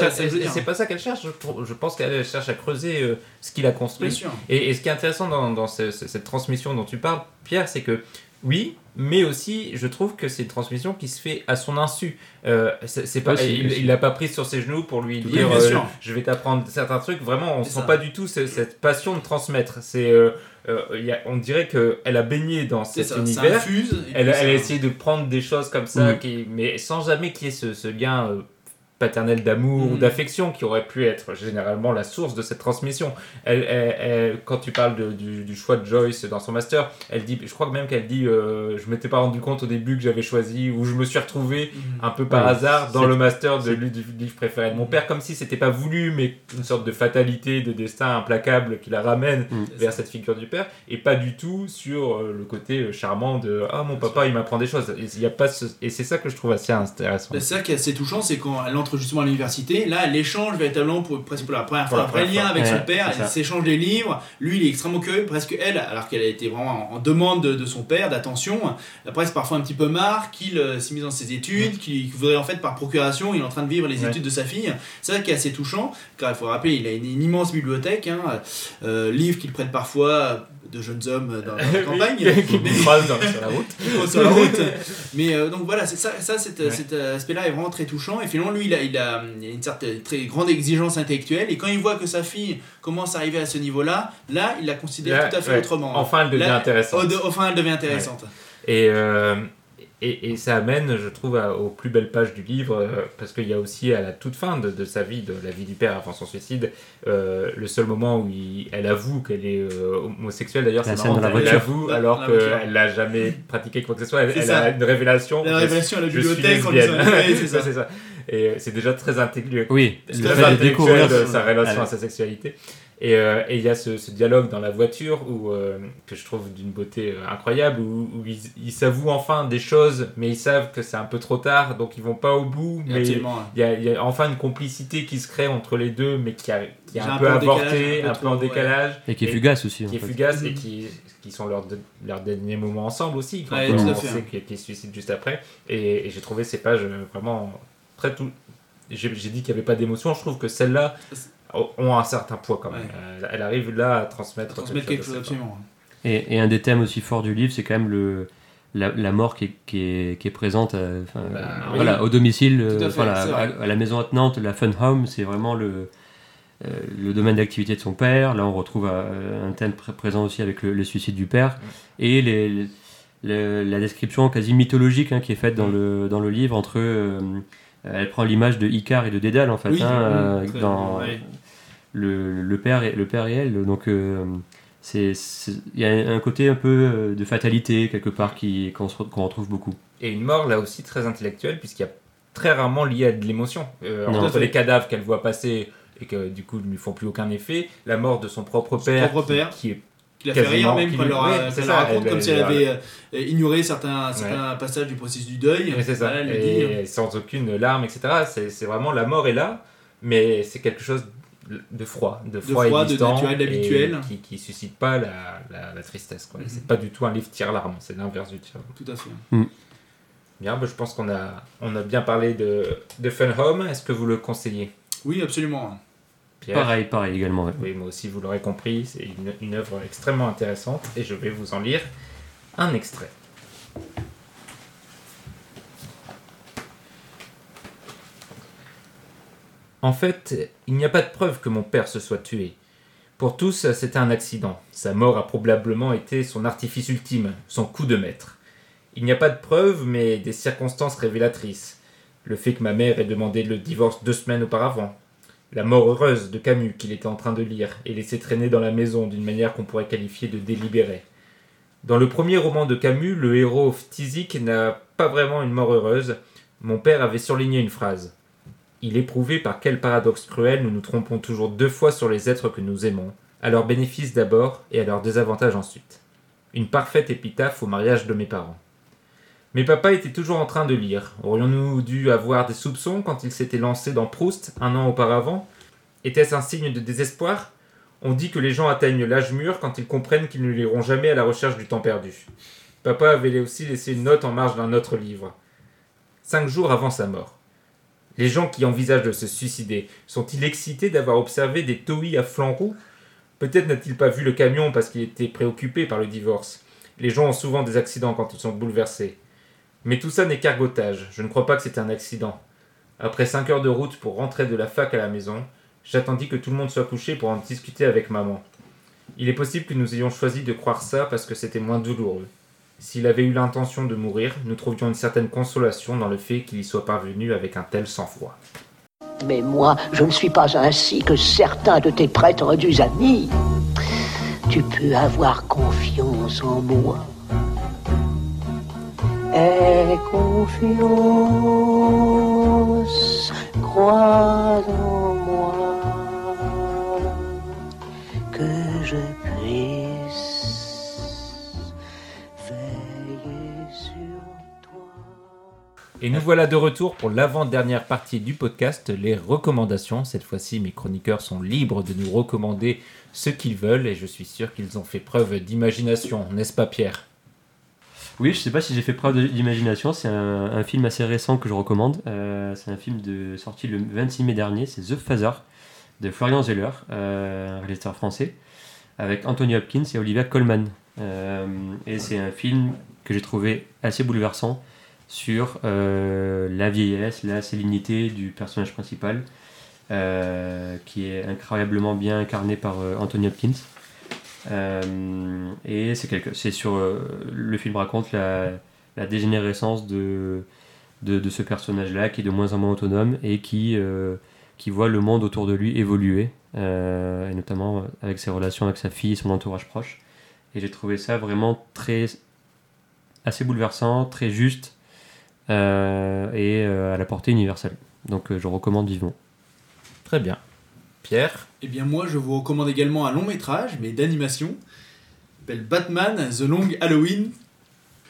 c'est pas ça qu'elle cherche. Je, pense qu'elle cherche à creuser euh, ce qu'il a construit. Et, et ce qui est intéressant dans, dans ce- ce- cette transmission dont tu parles, Pierre, c'est que oui, mais aussi je trouve que c'est une transmission qui se fait à son insu. Euh, c'est pas, Aussi, il, il l'a pas pris sur ses genoux pour lui dire euh, je vais t'apprendre certains trucs. Vraiment, on sent ça. pas du tout ce- cette passion de transmettre. C'est, euh, euh, a- on dirait que elle a baigné dans cet ça, ça univers. infuse. et Elle, a ça- essayé de prendre des choses comme ça, Mm. qui, mais sans jamais qu'il y ait ce, ce lien euh, paternelle d'amour ou Mhm. d'affection qui aurait pu être généralement la source de cette transmission. Elle, elle- elle- quand tu parles de- du, du choix de Joyce dans son master, elle dit, je crois même qu'elle dit, euh, je m'étais pas rendu compte au début que j'avais choisi ou je me suis retrouvé un peu par Ouais, hasard dans le master de lui- du livre préféré de mon père, comme si c'était pas voulu, mais une sorte de fatalité, de destin implacable qui la ramène Mm. vers cette figure du père, et pas du tout sur euh, le côté charmant de ah mon papa il m'apprend des choses. Et, il y a pas ce- et c'est ça que je trouve assez intéressant. C'est ça qui est assez touchant, c'est quand elle justement à l'université, là elle échange véritablement pour, presque pour la première fois la un vrai première lien avec Ouais, son père, elle s'échange des livres, lui il est extrêmement curieux, presque elle, alors qu'elle a été vraiment en, en demande de, de son père, d'attention, elle a presque parfois un petit peu marre qu'il euh, s'est mis dans ses études, qu'il voudrait en fait par procuration, il est en train de vivre les Ouais. études de sa fille, c'est ça qui est assez touchant, car il faut rappeler, il a une, une immense bibliothèque, hein, euh, livres qu'il prête parfois de jeunes hommes dans [laughs] la campagne, qui [laughs] me croise dans- sur la route. Sur la route. [laughs] Mais euh, donc voilà, ça, ça cet, Ouais. cet aspect-là est vraiment très touchant. Et finalement, lui, il a, il a, il a une certaine très grande exigence intellectuelle. Et quand il voit que sa fille commence à arriver à ce niveau-là, là, il la considère Là, tout à fait ouais. autrement. Enfin elle devient Là, intéressante. Enfin, elle devient intéressante. Et, euh, et, et ça amène, je trouve, à- aux plus belles pages du livre, euh, parce qu'il y a aussi à la toute fin de, de sa vie, de la vie du père avant son suicide, euh, le seul moment où il- elle avoue qu'elle est euh, homosexuelle. D'ailleurs, c'est marrant, dans la elle voiture. l'avoue alors qu'elle n'a jamais pratiqué quoi que ce soit. Elle, C'est elle ça. a une révélation. La révélation à la je suis bibliothèque c'est [laughs] ça. c'est ça. Et c'est déjà très intelligent. Oui, C'est le très très fait de intellectuel découvrir de sa relation à sa sexualité. Et euh, et il y a ce, ce dialogue dans la voiture où, euh, que je trouve d'une beauté euh, incroyable, où, où ils ils s'avouent enfin des choses, mais ils savent que c'est un peu trop tard, donc ils vont pas au bout. Mais il y, a, il y a enfin une complicité qui se crée entre les deux, mais qui, a, qui est un, un peu peu en décalage, avorté, un peu un peu en ouais. décalage, Et qui est Et- fugace aussi. en qui est fait. fugace et Mhm. qui, qui sont leurs, de- leurs derniers moments ensemble aussi, quand Ouais, on à sait qu'ils se suicident juste après. Et, et j'ai trouvé ces pages vraiment très tout. J'ai dit qu'il n'y avait pas d'émotion, je trouve que celles-là ont un certain poids quand même. Ouais. Euh, elle arrive là à transmettre, Transmettre quelque chose, absolument. Et, et un des thèmes aussi forts du livre, c'est quand même le, la, la mort qui est, qui est, qui est présente euh, Bah, euh, oui. voilà, au domicile, à fait, voilà, c'est à, vrai. à la maison attenante, la fun home, c'est vraiment le, euh, le domaine d'activité de son père. Là, on retrouve euh, un thème pré- présent aussi avec le, le suicide du père. Et les, les- le- la description quasi mythologique hein, qui est faite dans, le, dans le livre entre... euh, elle prend l'image de Icare et de Dédale en fait, Oui, hein, oui, dans. Le, le père et le père et elle. Donc euh, il y a un côté un peu euh, de fatalité quelque part qui qu'on qu'on retrouve beaucoup. Et une mort là aussi très intellectuelle, puisqu'il y a très rarement lié à de l'émotion. Euh, entre les cadavres qu'elle voit passer et que du coup ne lui font plus aucun effet, la mort de son propre Son père, propre qui- père. qui est Qui l'a fait rire même quand elle lui- leur, raconte elle- comme si elle- elle avait euh, ignoré certains, certains passages du processus du deuil. C'est ça. Elle lui dit, et sans aucune larme, etc. C'est c'est vraiment la mort est là, mais c'est quelque chose de froid, de froid, froid, et de distant, naturel, qui, qui suscite pas la, la, la tristesse. quoi. Mhm. C'est pas du tout un livre tire-larme, c'est l'inverse du tire Tout à fait. Bien, bah, je pense qu'on a, on a bien parlé de, de Fun Home. Est-ce que vous le conseillez? Oui, absolument. Pierre? Pareil, pareil également. ouais. Oui, moi aussi, vous l'aurez compris, c'est une, une œuvre extrêmement intéressante et je vais vous en lire un extrait. En fait, il n'y a pas de preuve que mon père se soit tué. Pour tous, c'était un accident. Sa mort a probablement été son artifice ultime, son coup de maître. Il n'y a pas de preuves, mais des circonstances révélatrices. Le fait que ma mère ait demandé le divorce deux semaines auparavant, la mort heureuse de Camus qu'il était en train de lire et laisser traîner dans la maison d'une manière qu'on pourrait qualifier de délibérée. Dans le premier roman de Camus, le héros Phthisique n'a pas vraiment une mort heureuse. Mon père avait surligné une phrase. Il est prouvé par quel paradoxe cruel nous nous trompons toujours deux fois sur les êtres que nous aimons, à leur bénéfice d'abord et à leur désavantage ensuite. Une parfaite épitaphe au mariage de mes parents. Mais papa était toujours en train de lire. Aurions-nous dû avoir des soupçons quand il s'était lancé dans Proust un an auparavant? Était-ce un signe de désespoir? On dit que les gens atteignent l'âge mûr quand ils comprennent qu'ils ne liront jamais à la recherche du temps perdu. Papa avait aussi laissé une note en marge d'un autre livre. Cinq jours avant sa mort. Les gens qui envisagent de se suicider sont-ils excités d'avoir observé des tohuis à flanc roux? Peut-être n'a-t-il pas vu le camion parce qu'il était préoccupé par le divorce. Les gens ont souvent des accidents quand ils sont bouleversés. Mais tout ça n'est qu'argotage, je ne crois pas que c'était un accident. Après cinq heures de route pour rentrer de la fac à la maison, j'attendis que tout le monde soit couché pour en discuter avec maman. Il est possible que nous ayons choisi de croire ça parce que c'était moins douloureux. S'il avait eu l'intention de mourir, nous trouvions une certaine consolation dans le fait qu'il y soit parvenu avec un tel sang-froid. Mais moi, je ne suis pas ainsi que certains de tes prétendus amis. Tu peux avoir confiance en moi. Aie confiance, crois en moi, Et nous voilà de retour pour l'avant-dernière partie du podcast, les recommandations. Cette fois-ci, mes chroniqueurs sont libres de nous recommander ce qu'ils veulent et je suis sûr qu'ils ont fait preuve d'imagination, n'est-ce pas Pierre? Oui, je sais pas si j'ai fait preuve d'imagination. C'est un, un film assez récent que je recommande. Euh, c'est un film de, sorti le 26 mai dernier. C'est The Phaser de Florian Zeller, euh, un réalisateur français, avec Anthony Hopkins et Olivia Colman. Euh, et c'est un film que j'ai trouvé assez bouleversant sur euh, la vieillesse, la sérénité du personnage principal, euh, qui est incroyablement bien incarné par euh, Anthony Hopkins. Et c'est quelque, c'est sur le film raconte la, dégénérescence de, de, ce personnage-là qui est de moins en moins autonome et qui, qui voit le monde autour de lui évoluer, et notamment avec ses relations avec sa fille et son entourage proche. Et j'ai trouvé ça vraiment très assez bouleversant, très juste et euh, à la portée universelle. Donc euh, je recommande vivement. Très bien. Pierre Eh bien moi je vous recommande également un long métrage, mais d'animation, s'appelle Batman The Long Halloween.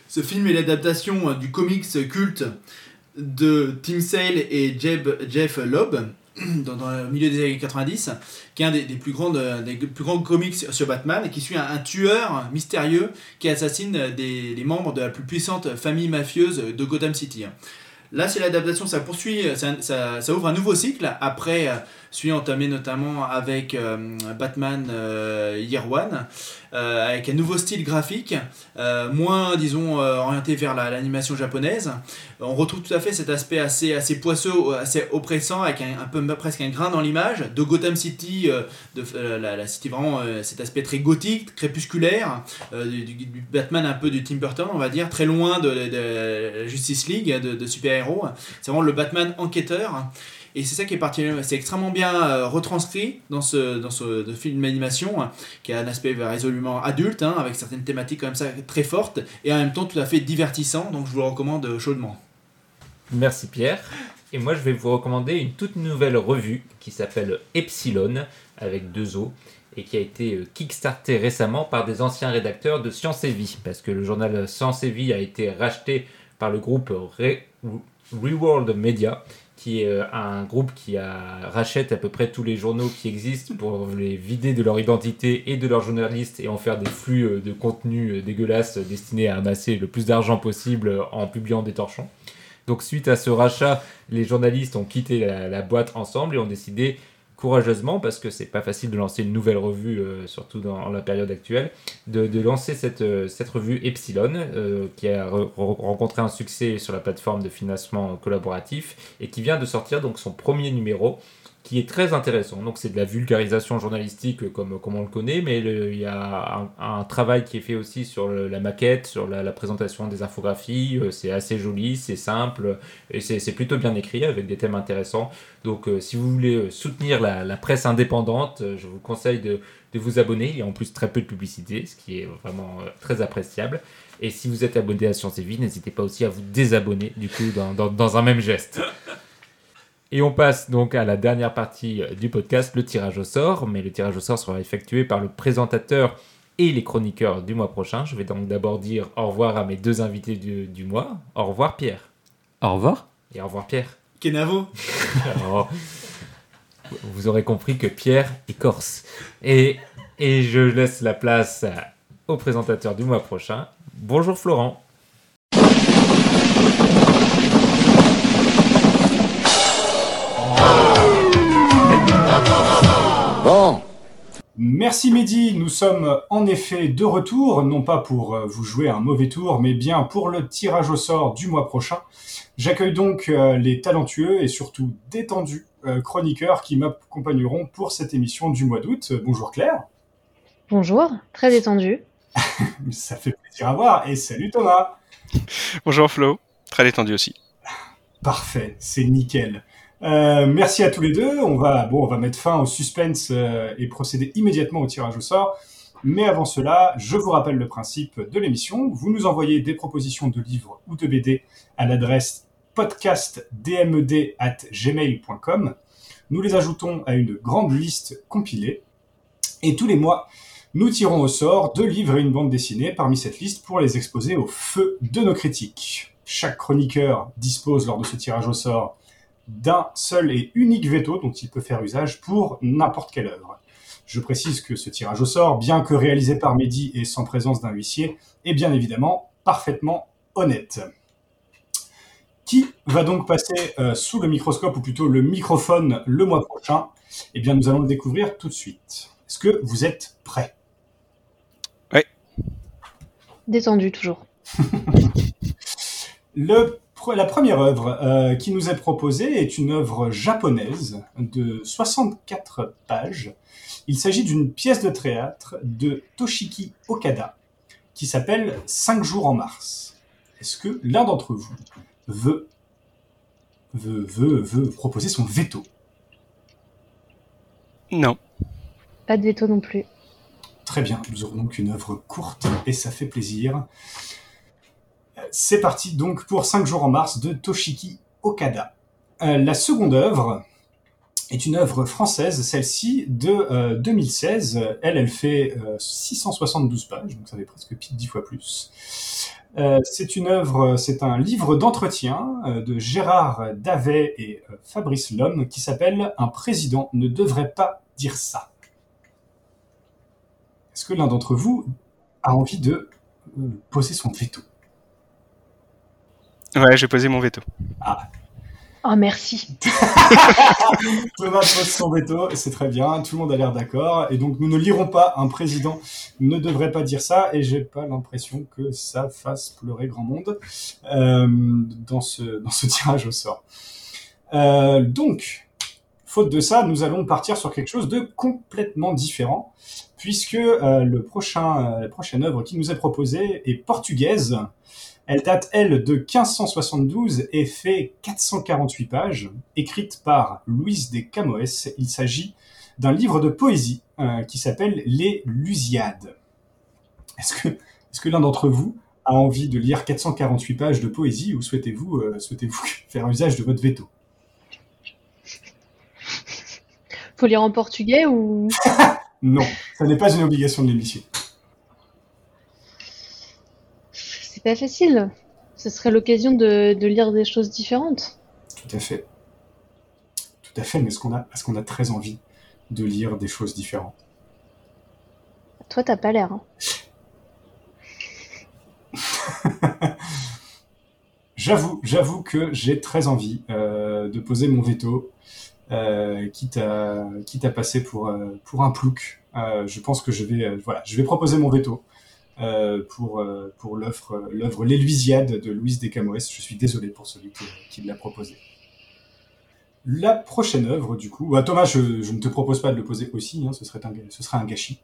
Ce film est l'adaptation euh, du comics culte de Tim Sale et Jeb, Jeff Loeb [clears throat] dans, le milieu des années 90, qui est un des, plus, euh, des plus grands comics sur Batman qui suit un, tueur mystérieux qui assassine des, membres de la plus puissante famille mafieuse de Gotham City. Là, c'est l'adaptation, ça poursuit, ça, ça- ça ouvre un nouveau cycle après euh, celui entamé notamment avec euh, Batman euh, Year One, euh, avec un nouveau style graphique, moins, disons, orienté vers la- l'animation japonaise. On retrouve tout à fait cet aspect assez, assez poisseux, assez oppressant, avec un, presque un grain dans l'image, de Gotham City, de la, city vraiment, cet aspect très gothique, crépusculaire, du, Batman un peu du Tim Burton, on va dire, très loin de, de- Justice League, de, de super-héros. C'est vraiment le Batman enquêteur. Et c'est ça qui est parti, c'est extrêmement bien euh, retranscrit dans ce, dans ce film d'animation, hein, qui a un aspect résolument adulte, hein, avec certaines thématiques comme ça très fortes, et en même temps tout à fait divertissant, donc je vous le recommande euh, chaudement. Merci Pierre. Et moi, je vais vous recommander une toute nouvelle revue qui s'appelle Epsilon, avec deux O, et qui a été euh, kickstartée récemment par des anciens rédacteurs de Science et Vie, parce que le journal Science et Vie a été racheté par le groupe Re- Reworld Media, qui est euh, un groupe qui rachète à peu près tous les journaux qui existent pour les vider de leur identité et de leurs journalistes et en faire des flux euh, de contenu euh, dégueulasses destinés à amasser le plus d'argent possible en publiant des torchons. Donc suite à ce rachat, les journalistes ont quitté la boîte ensemble et ont décidé courageusement, parce que c'est pas facile de lancer une nouvelle revue, euh, surtout dans la période actuelle, de, de lancer cette, euh, revue Epsilon, euh, qui a re- re- rencontré un succès sur la plateforme de financement collaboratif et qui vient de sortir donc son premier numéro qui est très intéressant. Donc c'est de la vulgarisation journalistique euh, comme, comme on le connaît, mais il y a un, un travail qui est fait aussi sur la maquette, sur la, la présentation des infographies. euh, C'est assez joli, c'est simple et c'est plutôt bien écrit avec des thèmes intéressants. Donc euh, si vous voulez soutenir la, la presse indépendante, je vous conseille de, de vous abonner. Il y a en plus très peu de publicité, ce qui est vraiment très appréciable. Et si vous êtes abonné à Science et Vie, n'hésitez pas aussi à vous désabonner du coup dans, dans- dans un même geste. Et on passe donc à la dernière partie euh, du podcast, le tirage au sort. Mais le tirage au sort sera effectué par le présentateur et les chroniqueurs du mois prochain. Je vais donc d'abord dire au revoir à mes deux invités du, du mois. Au revoir Pierre. Au revoir. Et au revoir Pierre. Kenavo Alors, [laughs] vous aurez compris que Pierre est corse. Et, et je laisse la place au présentateur du mois prochain. Bonjour Florent. Bon, Merci Mehdi, nous sommes en effet de retour, non pas pour euh, vous jouer un mauvais tour, mais bien pour le tirage au sort du mois prochain. J'accueille donc euh, les talentueux et surtout détendus euh, chroniqueurs qui m'accompagneront pour cette émission du mois d'août. Bonjour Claire, Bonjour, très détendu. [laughs] ça fait plaisir à voir, et salut Thomas. Bonjour Flo, très détendu aussi. Parfait, c'est nickel. Euh, merci à tous les deux. On va, bon, on va mettre fin au suspense euh, et procéder immédiatement au tirage au sort. Mais avant cela, je vous rappelle le principe de l'émission. Vous nous envoyez des propositions de livres ou de BD à l'adresse podcastdmd@gmail.com. Nous les ajoutons à une grande liste compilée. Et tous les mois, nous tirons au sort deux livres et une bande dessinée parmi cette liste pour les exposer au feu de nos critiques. Chaque chroniqueur dispose lors de ce tirage au sort d'un seul et unique veto dont il peut faire usage pour n'importe quelle œuvre. Je précise que ce tirage au sort, bien que réalisé par Mehdi et sans présence d'un huissier, est bien évidemment parfaitement honnête. Qui va donc passer euh, sous le microscope, ou plutôt le microphone, le mois prochain? Eh bien, nous allons le découvrir tout de suite. Est-ce que vous êtes prêts? Détendu toujours. [laughs] Le, la première œuvre euh, qui nous est proposée est une œuvre japonaise de 64 pages. Il s'agit d'une pièce de théâtre de Toshiki Okada qui s'appelle 5 jours en mars. Est-ce que l'un d'entre vous veut, veut, veut, veut proposer son veto? Non. Pas de veto non plus. Très bien, nous aurons donc une œuvre courte et ça fait plaisir. C'est parti donc pour 5 jours en mars de Toshiki Okada. Euh, la seconde œuvre est une œuvre française, celle-ci de euh, 2016. Elle, elle fait euh, 672 pages, donc ça fait presque pile 10 fois plus. Euh, c'est une œuvre, c'est un livre d'entretien euh, de Gérard Davet et euh, Fabrice Lhomme qui s'appelle Un président ne devrait pas dire ça. Est-ce que l'un d'entre vous a envie de euh, poser son veto? Ouais, j'ai posé mon veto. Ah, Oh, merci. [laughs] Thomas pose son veto, et c'est très bien, tout le monde a l'air d'accord, et donc nous ne lirons pas un président ne devrait pas dire ça, et j'ai pas l'impression que ça fasse pleurer grand monde euh, dans, ce, dans ce [laughs] tirage au sort. Euh, donc, faute de ça, nous allons partir sur quelque chose de complètement différent, puisque euh, le prochain, euh, la prochaine œuvre qui nous est proposée est portugaise. Elle date, elle, de 1572 et fait 448 pages, écrite par Luis de Camões. Il s'agit d'un livre de poésie euh, qui s'appelle Les Lusiades. Est-ce que, l'un d'entre vous a envie de lire 448 pages de poésie ou souhaitez-vous euh, [laughs] faire usage de votre veto? Faut lire en portugais ou [laughs] Non, ça n'est pas une obligation de l'émission. c'est pas facile. Ce serait l'occasion de, de lire des choses différentes. Tout à fait. Tout à fait, mais est-ce qu'on a, qu'on a très envie de lire des choses différentes? Toi, t'as pas l'air. hein. [laughs] J'avoue, j'avoue que j'ai très envie euh, de poser mon veto, euh, quitte à quitte à passer pour euh, pour un plouc. Euh, je pense que je vais voilà, je vais proposer mon veto pour euh, pour l'œuvre l'œuvre de Louise de. Je suis désolé pour celui qui, qui l'a proposé. La prochaine œuvre, du coup, bah, Thomas, je, je ne te propose pas de le poser aussi, hein, ce serait un ce serait un gâchis.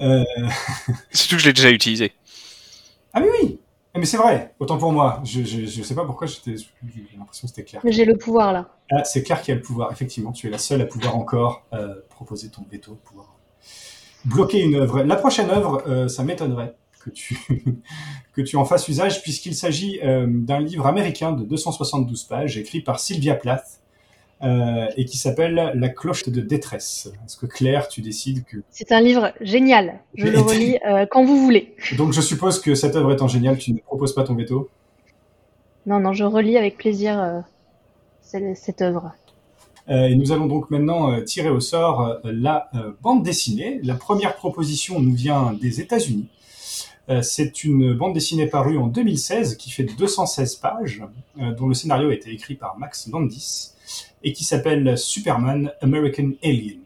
Euh, [laughs] Surtout que je l'ai déjà utilisé. Ah mais oui Eh, Mais c'est vrai, autant pour moi. Je, je, je sais pas pourquoi j'étais, j'ai l'impression que c'était clair. Mais j'ai le pouvoir là. Ah, c'est clair qu'il y a le pouvoir, effectivement. Tu es la seule à pouvoir encore euh, proposer ton veto, pouvoir bloquer une œuvre. La prochaine œuvre, euh, ça m'étonnerait que tu, [laughs] que tu en fasses usage, puisqu'il s'agit euh, d'un livre américain de 272 pages, écrit par Sylvia Plath, euh, et qui s'appelle La cloche de détresse. Est-ce que Claire, tu décides que... C'est un livre génial. Je le relis [laughs] quand vous voulez. Donc je suppose que cette œuvre étant géniale, tu ne proposes pas ton veto? Non, non, je relis avec plaisir cette, cette œuvre. Euh, et nous allons donc maintenant euh, tirer au sort euh, la bande dessinée. La première proposition nous vient des États-Unis. C'est une bande dessinée parue en 2016 qui fait 216 pages, dont le scénario a été écrit par Max Landis et qui s'appelle Superman American Alien.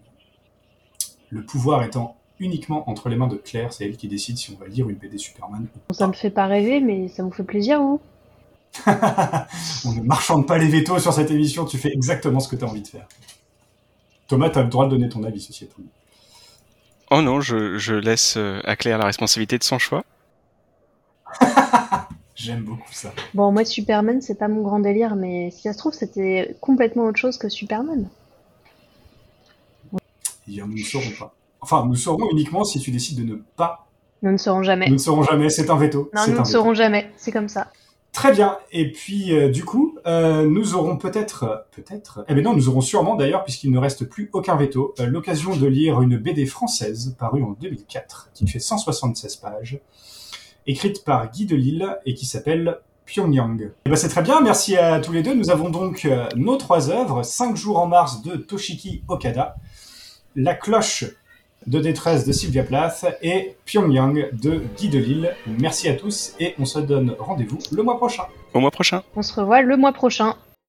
Le pouvoir étant uniquement entre les mains de Claire, c'est elle qui décide si on va lire une BD Superman ou Ça me fait pas rêver, mais ça vous fait plaisir, vous [laughs] On ne marchande pas les vétos sur cette émission, tu fais exactement ce que tu as envie de faire. Thomas, tu as le droit de donner ton avis, ceci étant dit. Oh non, je, je laisse euh, à Claire la responsabilité de son choix. [laughs] J'aime beaucoup ça. Bon, moi, Superman, c'est pas mon grand délire, mais si ça se trouve, c'était complètement autre chose que Superman. Et nous ne saurons pas. Enfin, nous saurons uniquement si tu décides de ne pas. Nous ne saurons jamais. Nous ne saurons jamais, c'est un veto. Non, nous un ne veto. saurons jamais. C'est comme ça. Très bien. Et puis, euh, du coup, euh, nous aurons peut-être, peut-être, eh bien non, nous aurons sûrement d'ailleurs, puisqu'il ne reste plus aucun veto, euh, l'occasion de lire une BD française parue en 2004, qui fait 176 pages, écrite par Guy Delisle et qui s'appelle Pyongyang. Eh ben, c'est très bien, merci à tous les deux. Nous avons donc nos trois œuvres, 5 jours en mars de Toshiki Okada, La cloche de détresse de Sylvia Plath et Pyongyang de Guy Delisle. Merci à tous et on se donne rendez-vous le mois prochain. Au mois prochain. On se revoit le mois prochain.